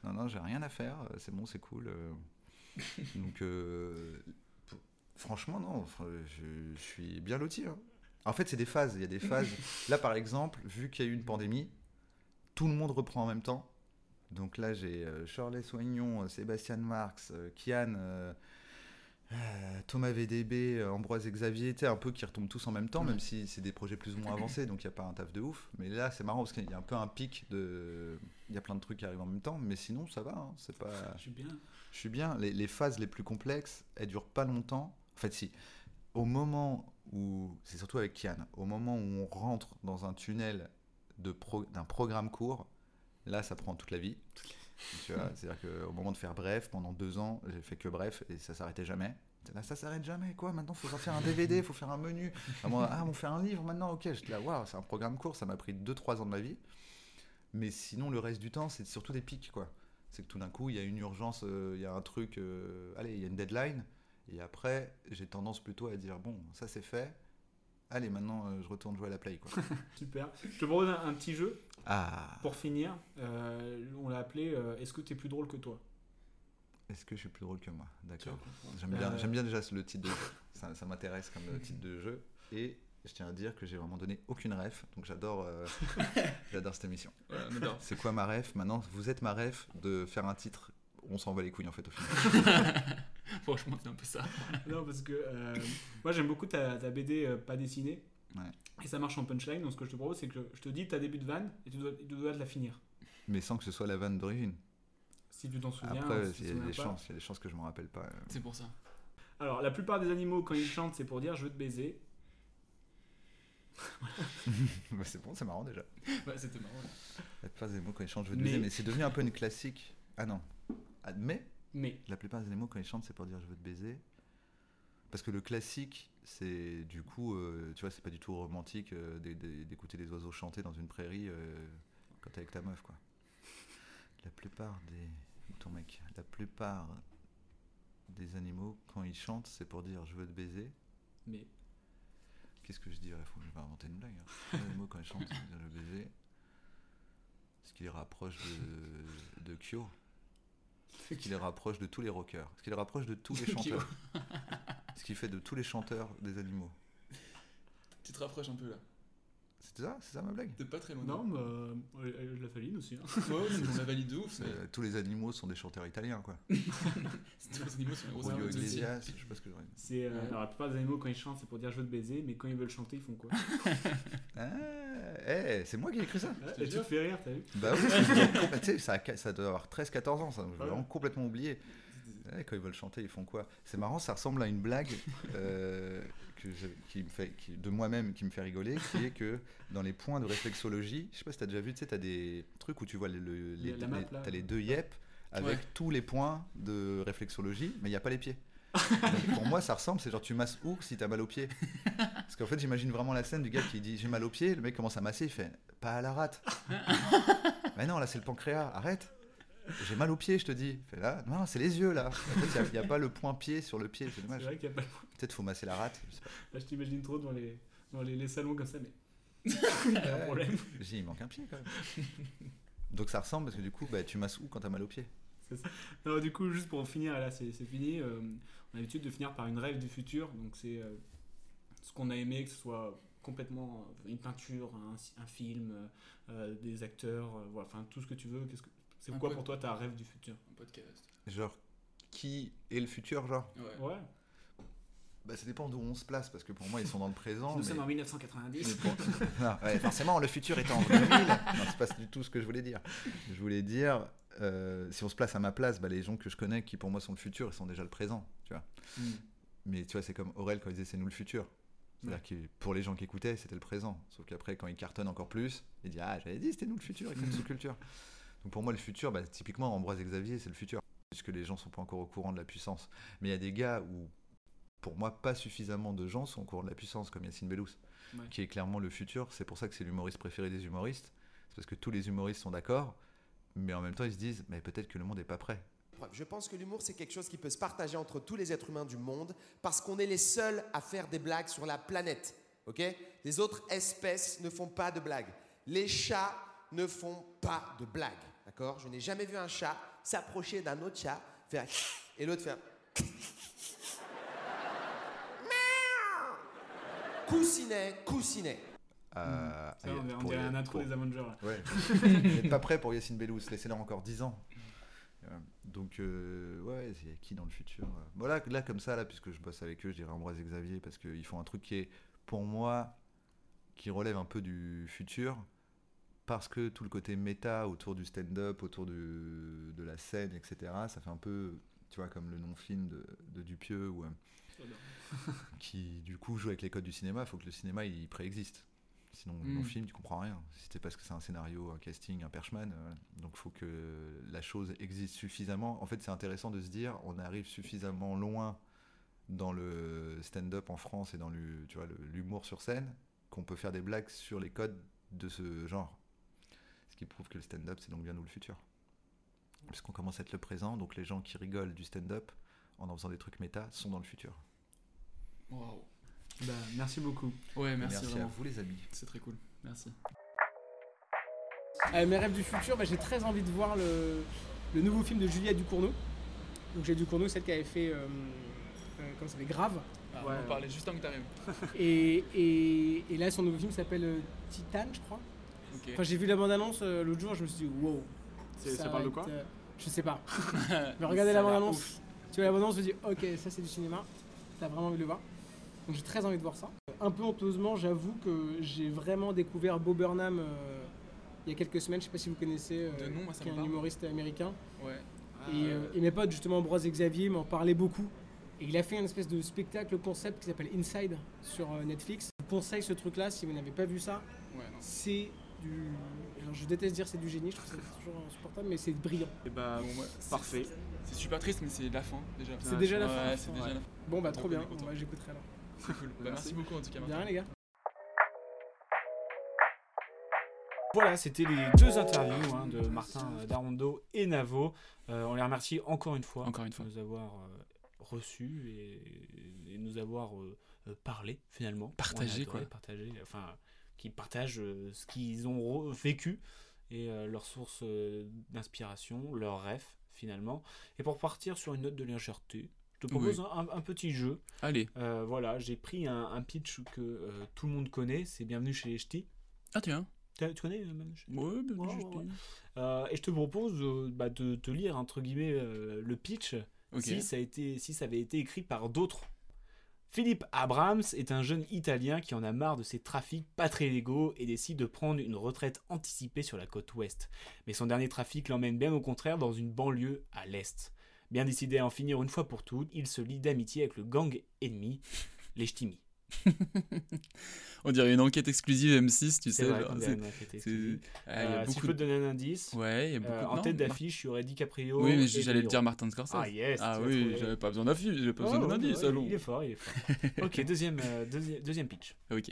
Non, non, j'ai rien à faire. euh, C'est bon, c'est cool. euh. Donc, euh, franchement, non. je suis bien loti. hein. En fait, c'est des phases. Il y a des phases. Là, par exemple, vu qu'il y a eu une pandémie, tout le monde reprend en même temps. Donc là, j'ai euh, Shirley Soignon, euh, Sébastien Marx, euh, Kian, Thomas VDB, Ambroise et Xavier, tu un peu qui retombent tous en même temps, même si c'est des projets plus ou moins avancés, donc il n'y a pas un taf de ouf. Mais là, c'est marrant parce qu'il y a un peu un pic de. Il y a plein de trucs qui arrivent en même temps, mais sinon, ça va. hein, c'est pas. Je suis bien. Je suis bien. Les, les phases les plus complexes, elles durent pas longtemps. En fait, si. Au moment où. C'est surtout avec Kian. Au moment où on rentre dans un tunnel pro- d'un programme court, là, ça prend toute la vie. C'est-à-dire qu'au moment de faire bref, pendant deux ans, j'ai fait que bref et ça s'arrêtait jamais. Là, ça s'arrête jamais, quoi. Maintenant, faut sortir un DVD, [laughs] faut faire un menu. Ah, moi, ah, on fait un livre maintenant, ok. J'étais là, waouh, c'est un programme court, ça m'a pris 2-3 ans de ma vie. Mais sinon, le reste du temps, c'est surtout des pics, quoi. C'est que tout d'un coup, il y a une urgence, euh, il y a un truc, euh, allez, il y a une deadline. Et après, j'ai tendance plutôt à dire, bon, ça c'est fait. Allez, maintenant, euh, je retourne jouer à la play, quoi. [laughs] Super. Je te propose un, un petit jeu. Ah. Pour finir, euh, on l'a appelé euh, Est-ce que t'es plus drôle que toi? Est-ce que je suis plus drôle que moi? D'accord. J'aime bien, Euh, j'aime bien déjà le titre de jeu. Ça, ça m'intéresse comme titre de jeu. Et je tiens à dire que j'ai vraiment donné aucune ref. Donc j'adore, [laughs] j'adore cette émission. Ouais. C'est quoi ma ref? Maintenant, vous êtes ma ref de faire un titre. On s'en va les couilles en fait au final. [laughs] Franchement, c'est un peu ça. [laughs] non, parce que euh, moi j'aime beaucoup ta, ta BD euh, pas dessinée. Ouais. Et ça marche en punchline. Donc ce que je te propose, c'est que je te dis ta début de vanne et tu dois, tu dois de la finir. Mais sans que ce soit la vanne d'origine. Si tu t'en souviens. Après, si il y, te a des chances, il y a des chances que je m'en rappelle pas. euh. C'est pour ça. Alors, la plupart des animaux, quand ils chantent, c'est pour dire je veux te baiser. [laughs] Bah, c'est bon, c'est marrant déjà. Ouais, c'était marrant. ouais. La plupart des mots quand ils chantent, je veux te Mais- baiser, mais c'est devenu un peu une classique. Ah non. Ah, mais, Mais. la plupart des mots quand ils chantent, c'est pour dire je veux te baiser. Parce que le classique, c'est du coup, euh, tu vois, c'est pas du tout romantique euh, d'é- d'é- d'écouter les oiseaux chanter dans une prairie euh, quand t'es avec ta meuf, quoi. La plupart des. Ton mec, la plupart des animaux, quand ils chantent, c'est pour dire je veux te baiser. Mais. Qu'est-ce que je dirais Faut que je vais inventer une blague. Hein. [laughs] Les mots quand ils chantent, c'est pour dire je veux te baiser. Ce qui les rapproche de, de Kyo. Ce qui les rapproche de tous les rockers. Ce qui les rapproche de tous les [laughs] chanteurs. [laughs] Ce qui fait de tous les chanteurs des animaux. Tu te rapproches un peu là. C'est ça? C'est ça ma blague? T'es pas très loin. Non, bah, euh, euh, la faline aussi. hein. Ouais, ouais, on la valide de ouf. mais- Euh, tous les animaux sont des chanteurs italiens, quoi. [laughs] Tous les animaux sont des gros animaux. Iglesias, je sais pas ce que j'aurais. C'est, euh, alors, la plupart des animaux, quand ils chantent, c'est pour dire je veux te baiser, mais quand ils veulent chanter, ils font quoi? Ah, eh, c'est moi qui ai écrit ça Ouais, Tu te fais rire, t'as vu Bah oui, [laughs] [laughs] tu sais, ça, a- ça doit avoir 13-14 ans, ça. J'ai Ouais. vraiment complètement oublié. Ouais, quand ils veulent chanter, ils font quoi? C'est marrant, ça ressemble à une blague euh, que je- qui me fait, qui- de moi-même qui me fait rigoler, qui est que dans les points de réflexologie, je sais pas si t'as déjà vu, tu sais, t'as des trucs où tu vois le- le- les, map, les- là. t'as les deux yep avec Ouais. tous les points de réflexologie, mais il n'y a pas les pieds. Pour moi, ça ressemble, c'est genre tu masses où si t'as mal aux pieds? Parce qu'en fait, j'imagine vraiment la scène du gars qui dit j'ai mal aux pieds, le mec commence à masser, il fait pas à la rate. [laughs] Mais non, là c'est le pancréas, arrête. J'ai mal aux pieds, je te dis. Fait là, non, c'est les yeux là. En fait, il n'y a, pas le point pied sur le pied, c'est C'est dommage. vrai qu'il y a pas le Peut-être faut masser la rate. je sais pas. Là, je t'imagine trop dans les, dans les, les salons comme ça, mais. Il [laughs] y a un problème. J'ai, il manque un pied quand même. Donc ça ressemble parce que du coup, bah, tu masses où quand t'as mal aux pieds? C'est ça. Non, du coup, juste pour finir, là, c'est c'est fini. euh, on a l'habitude de finir par une rêve du futur. Donc, c'est euh, ce qu'on a aimé, que ce soit complètement euh, une peinture, un, un film, euh, des acteurs, euh, voilà, enfin tout ce que tu veux. Qu'est-ce que c'est quoi pod- pour toi ta rêve du futur? Un podcast. Genre qui est le futur, genre? Ouais. Bah, ça dépend d'où on se place, parce que pour moi, ils sont dans le présent. Nous mais- sommes en 1990. Mais pour- Non, [laughs] ouais, forcément, le futur est en [laughs] 2000. Non, c'est pas du tout ce que je voulais dire. Je voulais dire, euh, si on se place à ma place, bah, les gens que je connais qui pour moi sont le futur, ils sont déjà le présent, tu vois. Mm. Mais tu vois, c'est comme Aurel quand il disait c'est nous le futur. C'est-à-dire que pour les gens qui écoutaient, c'était le présent. Sauf qu'après, quand il cartonne encore plus, il dit Ah, j'avais dit, c'était nous le futur, avec une [laughs] sous-culture. Donc pour moi, le futur, bah, typiquement, Ambroise et Xavier, c'est le futur. Puisque les gens sont pas encore au courant de la puissance. Mais il y a des gars où, pour moi, pas suffisamment de gens sont au courant de la puissance, comme Yacine Bellous, Ouais. qui est clairement le futur. C'est pour ça que c'est l'humoriste préféré des humoristes. C'est parce que tous les humoristes sont d'accord, mais en même temps, ils se disent Mais peut-être que le monde n'est pas prêt. Je pense que l'humour, c'est quelque chose qui peut se partager entre tous les êtres humains du monde parce qu'on est les seuls à faire des blagues sur la planète. ok? Les autres espèces ne font pas de blagues. Les chats ne font pas de blagues. D'accord? Je n'ai jamais vu un chat s'approcher d'un autre chat, faire et l'autre faire. Coussinet, coussinet. Euh, Ça, on on dirait un intro pour- des Avengers, là. Ouais. [laughs] Vous n'êtes pas prêt pour Yacine Bellous, laissez-leur encore 10 ans. Euh, Donc, euh, ouais, il y a qui dans le futur euh Voilà, là, comme ça, là, puisque je bosse avec eux, je dirais Ambroise et Xavier, parce qu'ils font un truc qui est, pour moi, qui relève un peu du futur, parce que tout le côté méta autour du stand-up, autour du- de la scène, etc., ça fait un peu, tu vois, comme le non-film de, de Dupieux, euh, qui, du coup, joue avec les codes du cinéma, il faut que le cinéma, il préexiste. Sinon, Mm. non film, tu comprends rien. Si c'est parce que c'est un scénario, un casting, un perchman, euh, donc il faut que la chose existe suffisamment. En fait, c'est intéressant de se dire, on arrive suffisamment loin dans le stand-up en France et dans le- tu vois, le- l'humour sur scène qu'on peut faire des blagues sur les codes de ce genre. Ce qui prouve que le stand-up, c'est donc bien nous le futur. Puisqu'on commence à être le présent, donc les gens qui rigolent du stand-up en en faisant des trucs méta sont dans le futur. Waouh. Bah, merci beaucoup. Ouais, merci, Merci à vraiment. vous, les amis. C'est très cool. Merci. Euh, mes rêves du futur, bah, j'ai très envie de voir le, le nouveau film de Julia Ducournau. Donc Julia Ducournau, celle qui avait fait, euh, euh, comment ça s'appelle, Grave. Ah, on en parlait juste avant que t'arrives. [laughs] Et, et, et là, son nouveau film s'appelle euh, Titan, je crois. Ok. Quand j'ai vu la bande-annonce euh, l'autre jour, je me suis dit, wow. Ça parle de être, quoi euh, Je sais pas. [laughs] Mais regardez la bande-annonce. Tu vois la bande-annonce, je me dis, ok, ça c'est du cinéma. T'as vraiment envie de le voir. Donc j'ai très envie de voir ça. Un peu honteusement, j'avoue que j'ai vraiment découvert Bob Burnham euh, il y a quelques semaines. Je sais pas si vous connaissez, euh, De nom, moi, ça qui est un parle. humoriste américain. Ouais. Et, euh, et mes potes, justement, Ambroise et Xavier, m'en parlaient beaucoup. Et il a fait une espèce de spectacle concept qui s'appelle Inside sur Netflix. Je vous conseille ce truc-là si vous n'avez pas vu ça. Ouais. C'est du. alors, je déteste dire c'est du génie, je trouve ça toujours insupportable, mais c'est brillant. Et bah, Bon, ouais, c'est- parfait. c'est- super triste, mais c'est la fin déjà. C'est déjà la Ouais, fin. déjà la fin. Bon, bah trop bien, bah, j'écouterai alors. C'est cool. Bah, merci beaucoup en tout cas. De Martin. rien, les gars. Voilà, c'était les deux interviews hein, de Martin Darondo et Navo. Euh, on les remercie encore une fois, Encore une fois. de nous avoir euh, reçus et, et nous avoir euh, euh, parlé finalement. Partagé, adoré quoi. Partager, enfin, qui partagent euh, ce qu'ils ont vécu et euh, leurs sources euh, d'inspiration, leurs rêves finalement. Et pour partir sur une note de légèreté, te propose Oui. un, un petit jeu. Allez. Euh, voilà, j'ai pris un, un pitch que euh, tout le monde connaît, c'est Bienvenue chez les Ch'tis. Ah tiens. Tu connais euh, Bienvenue chez Ouais, Bienvenue chez les Ch'tis. Euh, et je te propose euh, bah, de te lire entre guillemets euh, le pitch si, ça a été, si ça avait été écrit par d'autres. Philippe Abrams est un jeune Italien qui en a marre de ses trafics pas très légaux et décide de prendre une retraite anticipée sur la côte ouest. Mais son dernier trafic l'emmène bien au contraire dans une banlieue à l'est. Bien décidé à en finir une fois pour toutes, il se lie d'amitié avec le gang ennemi, [laughs] les Ch'timis. On dirait une enquête exclusive M6, tu sais. vrai genre, une exclusive. Ah, y a Euh, si beaucoup je peux te donner un indice, Ouais, y a beaucoup euh, de- en non, tête d'affiche, il y aurait DiCaprio. Oui, mais j'allais dire. Martin Scorsese. Ah yes Ah oui, j'avais pas besoin d'affiche, j'avais pas Oh, besoin d'un ouais, indice, ouais, allons. Il est fort, il est fort. [laughs] ok, deuxième, euh, deuxième pitch. Ok.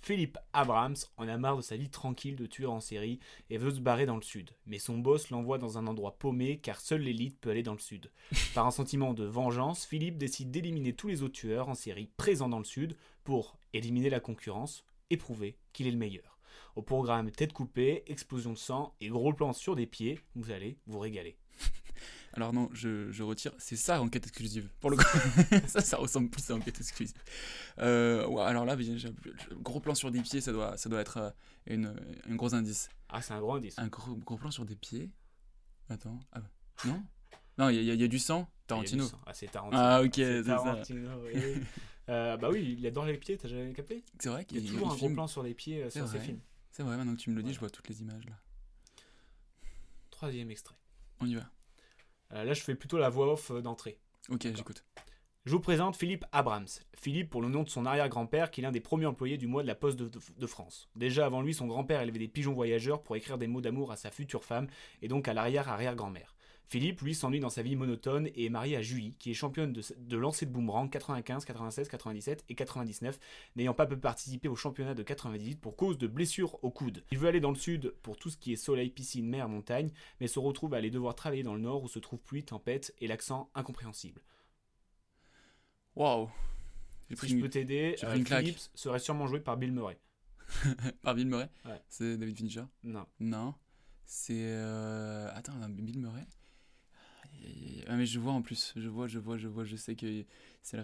Philippe Abrams en a marre de sa vie tranquille de tueur en série et veut se barrer dans le sud. Mais son boss l'envoie dans un endroit paumé car seule l'élite peut aller dans le sud. [laughs] Par un sentiment de vengeance, Philippe décide d'éliminer tous les autres tueurs en série présents dans le sud pour éliminer la concurrence et prouver qu'il est le meilleur. Au programme tête coupée, explosion de sang et gros plan sur des pieds, vous allez vous régaler. [laughs] Alors non, je, je retire. C'est ça, enquête exclusive. Pour le coup, [laughs] ça, ça ressemble plus à enquête exclusive. Euh, ouais, alors là, gros plan sur des pieds, ça doit, ça doit être euh, une, un gros indice. Ah, c'est un gros indice. Un gros, gros plan sur des pieds Attends. Ah, non? Non, il y, a- y y du sang Tarantino. Ah, c'est Tarantino. Ah, ok, C'est ça. Tarantino, oui. [laughs] Euh, bah oui, il adore les pieds, t'as jamais capté? C'est vrai Il y qu'il a toujours un gros filme- plan sur les pieds euh, sur ses vrai. films. C'est vrai, maintenant que tu me le dis, je vois toutes les images là. Troisième extrait. On y va. Euh, là, je fais plutôt la voix off euh, d'entrée. Ok, j'écoute. Je vous présente Philippe Abrams. Philippe pour le nom de son arrière-grand-père, qui est l'un des premiers employés du mois de la Poste de, de- de France. Déjà avant lui, son grand-père élevait des pigeons voyageurs pour écrire des mots d'amour à sa future femme, et donc à l'arrière-arrière-grand-mère. Philippe, lui, s'ennuie dans sa vie monotone et est marié à Julie, qui est championne de, de lancer de boomerang 95, 96, 97 et 99, n'ayant pas pu participer au championnat de 98 pour cause de blessures au coude. Il veut aller dans le sud pour tout ce qui est soleil, piscine, mer, montagne, mais se retrouve à aller devoir travailler dans le nord où se trouve pluie, tempête et l'accent incompréhensible. Waouh Si je peux t'aider, euh. Phillips serait sûrement joué par Bill Murray. [laughs] Par Bill Murray Ouais. C'est David Fincher Non. Non. C'est. euh, Attends, Bill Murray? Ah, mais je vois en plus. Je vois, je vois, je vois. Je sais que c'est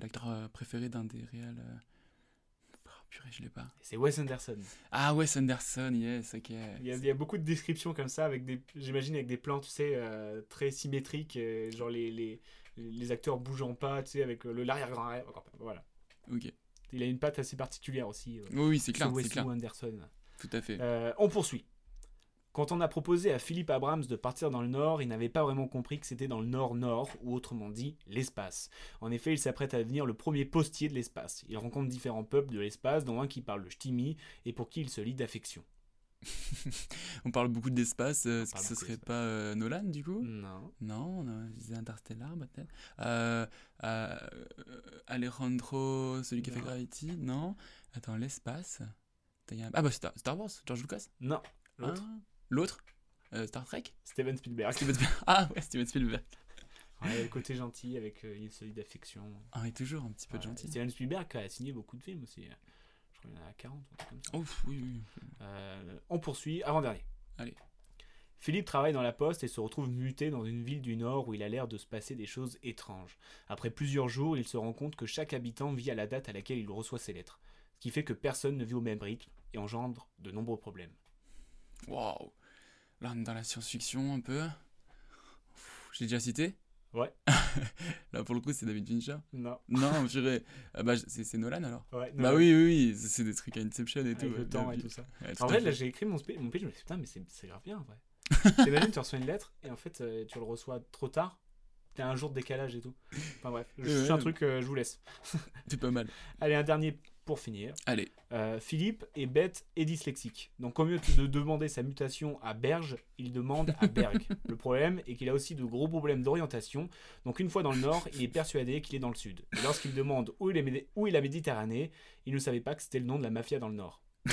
l'acteur euh, préféré d'un des réels. euh. Oh, purée, je l'ai pas. C'est Wes Anderson. Ah, Wes Anderson, yes, ok. Il y, a, il y a beaucoup de descriptions comme ça, avec des, j'imagine avec des plans, tu sais, euh, très symétriques, euh, genre les, les, les acteurs bougeant pas, tu sais, avec le l'arrière-grand-arrière. Voilà. Ok. Il a une patte assez particulière aussi. euh, Oui, oui, c'est ce clair, c'est. Anderson. Tout à fait. On poursuit. Quand on a proposé à Philippe Abrams de partir dans le Nord, il n'avait pas vraiment compris que c'était dans le Nord-Nord, ou autrement dit, l'espace. En effet, il s'apprête à devenir le premier postier de l'espace. Il rencontre différents peuples de l'espace, dont un qui parle le ch'timi, et pour qui il se lie d'affection. [laughs] On parle beaucoup d'espace. euh, Est-ce que parle ce serait pas euh, Nolan du coup? Non. Non, je disais Interstellar peut-être. Euh, euh, Alejandro, celui qui a fait. Gravity Non. Attends, l'espace. Ah bah Star, Star Wars, George Lucas? Non, l'autre. Ah, L'autre Euh, Star Trek Steven Spielberg. Steven Spielberg. [laughs] Ah ouais, Steven Spielberg. Ouais, le côté gentil avec euh, il se lie d'affection. Ah, et toujours un petit peu de gentil. Steven Spielberg a signé beaucoup de films aussi. Je crois qu'il y en a 40 ou comme ça. Ouf, oui, oui. Euh, on poursuit, avant-dernier. Allez. Philippe travaille dans la poste et se retrouve muté dans une ville du Nord où il a l'air de se passer des choses étranges. Après plusieurs jours, il se rend compte que chaque habitant vit à la date à laquelle il reçoit ses lettres. Ce qui fait que personne ne vit au même rythme et engendre de nombreux problèmes. Waouh. Là, on est dans la science-fiction un peu. J'ai déjà cité Ouais. [laughs] Là, pour le coup, c'est David Fincher Non. Non, purée. Ah bah, c'est Nolan alors Ouais, Bah oui, oui, oui. C'est des trucs à Inception et Avec tout. le ouais, temps et tout ça. Ouais, tout en vrai, fait. là, j'ai écrit mon, sp- mon pitch, je me suis dit, putain, mais c'est grave bien, en vrai. [laughs] T'imagines, tu reçois une lettre et en fait, euh, tu le reçois trop tard. T'as un jour de décalage et tout. Enfin bref, je Ouais, fais un ouais. truc, euh, je vous laisse. C'est pas mal. [laughs] Allez, un dernier pour finir. Allez. Euh, Philippe est bête et dyslexique. Donc, au mieux de demander sa mutation à Berge, il demande à Berg. [laughs] le problème est qu'il a aussi de gros problèmes d'orientation. Donc, une fois dans le nord, il est persuadé qu'il est dans le sud. Et lorsqu'il demande où il est, Médé- où est la Méditerranée, il ne savait pas que c'était le nom de la mafia dans le nord. [laughs]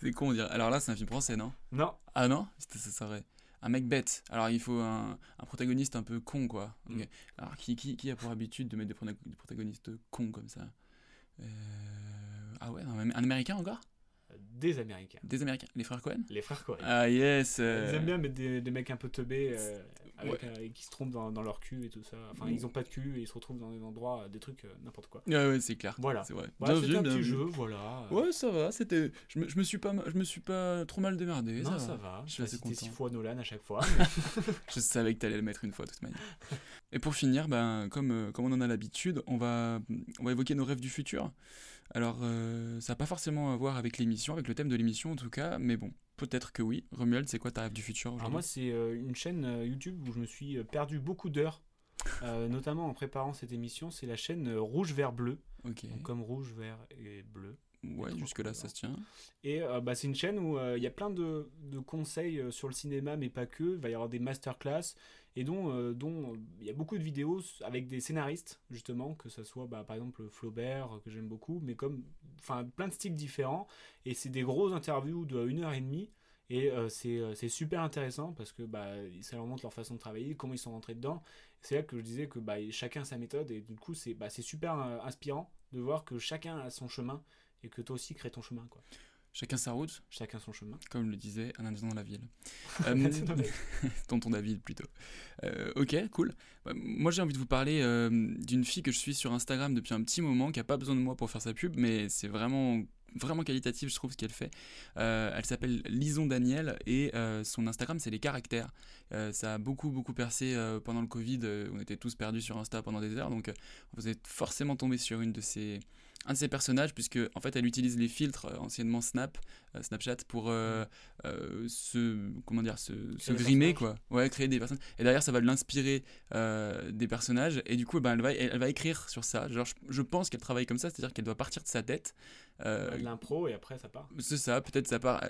C'est con, on dirait. Alors là, c'est un film français, non? Non. Ah non? Ça serait un mec bête. Alors il faut un, un protagoniste un peu con, quoi. Mm. Alors qui, qui, qui a pour habitude de mettre des, prota- des protagonistes cons comme ça? Ah ouais, un, un américain encore? Des Américains. Des américains Les frères Cohen Les frères Cohen. Ah yes euh, Ils aiment bien mettre des, des mecs un peu teubés euh, avec, Ouais. euh, et qui se trompent dans, dans leur cul et tout ça. Enfin, Mm. ils ont pas de cul et ils se retrouvent dans des endroits, des trucs, euh, n'importe quoi. Ouais, ouais, c'est clair. Voilà. C'est vrai. Voilà, c'était un bien petit jeu, voilà. Ouais, ça va. C'était. Je me, je me suis pas, je me suis pas trop mal démerdé. Non, ça, ça va. Je suis assez content. six fois Nolan à chaque fois. [laughs] [laughs] je savais que t'allais le mettre une fois de toute manière. Et pour finir, ben, comme, euh, comme on en a l'habitude, on va, on va évoquer nos rêves du futur. Alors, euh, ça n'a pas forcément à voir avec l'émission, avec le thème de l'émission en tout cas, mais bon, peut-être que oui. Romuald, c'est quoi ta rêve du futur Alors moi, c'est euh, une chaîne euh, YouTube où je me suis perdu beaucoup d'heures, [laughs] notamment en préparant cette émission. C'est la chaîne Rouge Vert Bleu. Ok. Donc, comme rouge, vert et bleu. Ouais, jusque-là, ça se tient. Et euh, bah, c'est une chaîne où il y a plein de, de conseils euh, sur le cinéma, mais pas que. Il va y avoir des masterclass et dont euh, euh, il y a beaucoup de vidéos avec des scénaristes, justement, que ce soit bah, par exemple Flaubert, que j'aime beaucoup, mais comme plein de styles différents. Et c'est des grosses interviews de une heure et demie. Et euh, c'est super intéressant parce que bah, ça leur montre leur façon de travailler, comment ils sont rentrés dedans. C'est là que je disais que bah, chacun a sa méthode et du coup c'est bah, super inspirant de voir que chacun a son chemin et que toi aussi crée ton chemin. Chacun sa route. Chacun son chemin. Comme le disait un indien dans la ville. [laughs] Ville. [laughs] tonton David plutôt. Euh, ok, cool. Bah, moi j'ai envie de vous parler euh, d'une fille que je suis sur Instagram depuis un petit moment, qui a pas besoin de moi pour faire sa pub, mais c'est vraiment vraiment qualitatif, je trouve, ce qu'elle fait. Euh, elle s'appelle Lison Daniel et euh, son Instagram, c'est les caractères. Euh, ça a beaucoup, beaucoup percé pendant le Covid. on était tous perdus sur Insta pendant des heures, donc vous êtes forcément tombé sur une de ces un de ses personnages, puisque en fait elle utilise les filtres, euh, anciennement Snap, euh, Snapchat, pour euh, se, comment dire, se, se grimer, quoi. Ouais, créer des personnes. Et derrière, ça va l'inspirer des personnages, et du coup, ben, elle, va, elle, va écrire sur ça. Genre, je, pense qu'elle travaille comme ça, c'est-à-dire qu'elle doit partir de sa tête. De l'impro, et après, ça part. C'est ça, peut-être ça part.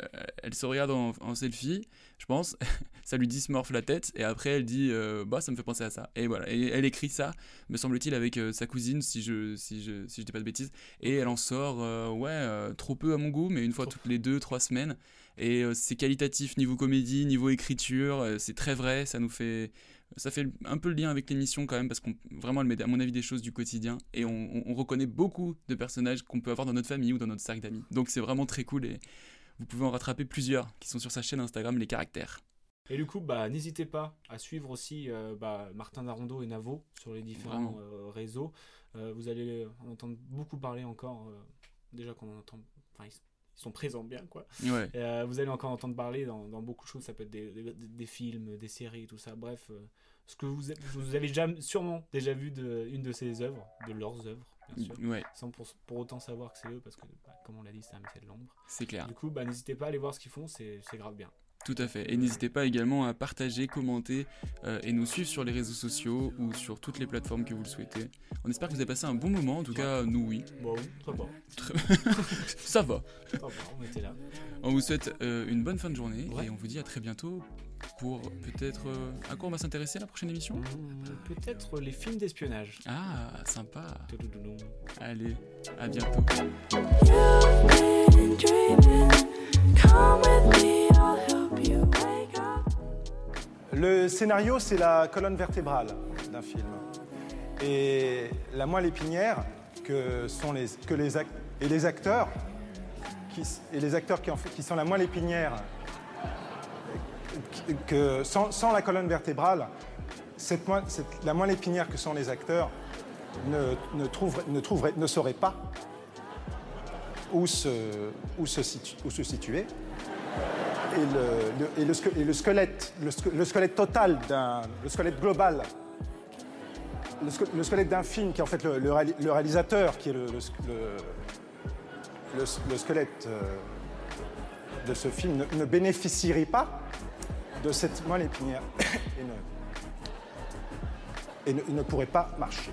Elle, se regarde en, selfie, je pense, [laughs] ça lui dismorphe la tête, et après, elle dit, bah, ça me fait penser à ça. Et voilà, et elle écrit ça, me semble-t-il, avec sa cousine, si je, si je, si je dis pas de bêtises et elle en sort euh, ouais euh, trop peu à mon goût mais une fois toutes les deux trois semaines et euh, c'est qualitatif niveau comédie niveau écriture c'est très vrai ça nous fait ça fait un peu le lien avec l'émission quand même parce qu'on vraiment elle met à mon avis des choses du quotidien et on, reconnaît beaucoup de personnages qu'on peut avoir dans notre famille ou dans notre cercle d'amis donc c'est vraiment très cool et vous pouvez en rattraper plusieurs qui sont sur sa chaîne Instagram les caractères et du coup, bah, n'hésitez pas à suivre aussi bah, Martin Darondo et Navo sur les différents réseaux. Euh, vous allez en entendre beaucoup parler encore. Euh, déjà qu'on en entend. Enfin, ils, sont présents bien, quoi. Euh, vous allez encore entendre parler dans, beaucoup de choses. Ça peut être des, films, des séries, tout ça. Bref, ce que vous, vous avez déjà, sûrement déjà vu de, une de ces œuvres, de leurs œuvres, bien sûr. Sans pour, autant savoir que c'est eux, parce que, bah, comme on l'a dit, c'est un métier de l'ombre. C'est clair. Du coup, bah, n'hésitez pas à aller voir ce qu'ils font, c'est grave bien. Tout à fait. Et n'hésitez pas également à partager, commenter euh, et nous suivre sur les réseaux sociaux ou sur toutes les plateformes que vous le souhaitez. On espère que vous avez passé un bon moment. En tout cas, nous, oui. Bon, très bon. [laughs] Ça va. on était là. On vous souhaite euh, une bonne fin de journée et on vous dit à très bientôt pour peut-être. Euh, à quoi on va s'intéresser la prochaine émission? Mmh, Peut-être les films d'espionnage. Ah, sympa. Allez, à bientôt. Le scénario, c'est la colonne vertébrale d'un film. Et la moelle épinière, que sont les, que les, et les acteurs, qui, et les acteurs qui, sont la moelle épinière, que sans, la colonne vertébrale, cette moelle, la moelle épinière que sont les acteurs ne, ne, ne, ne saurait pas où se, où se situer et le, squelette, le, squelette total d'un, le squelette global, le, squelette d'un film qui est en fait le, réalisateur, qui est le, squelette euh, de ce film, ne, bénéficierait pas de cette moelle épinière [coughs] et ne pourrait pas marcher.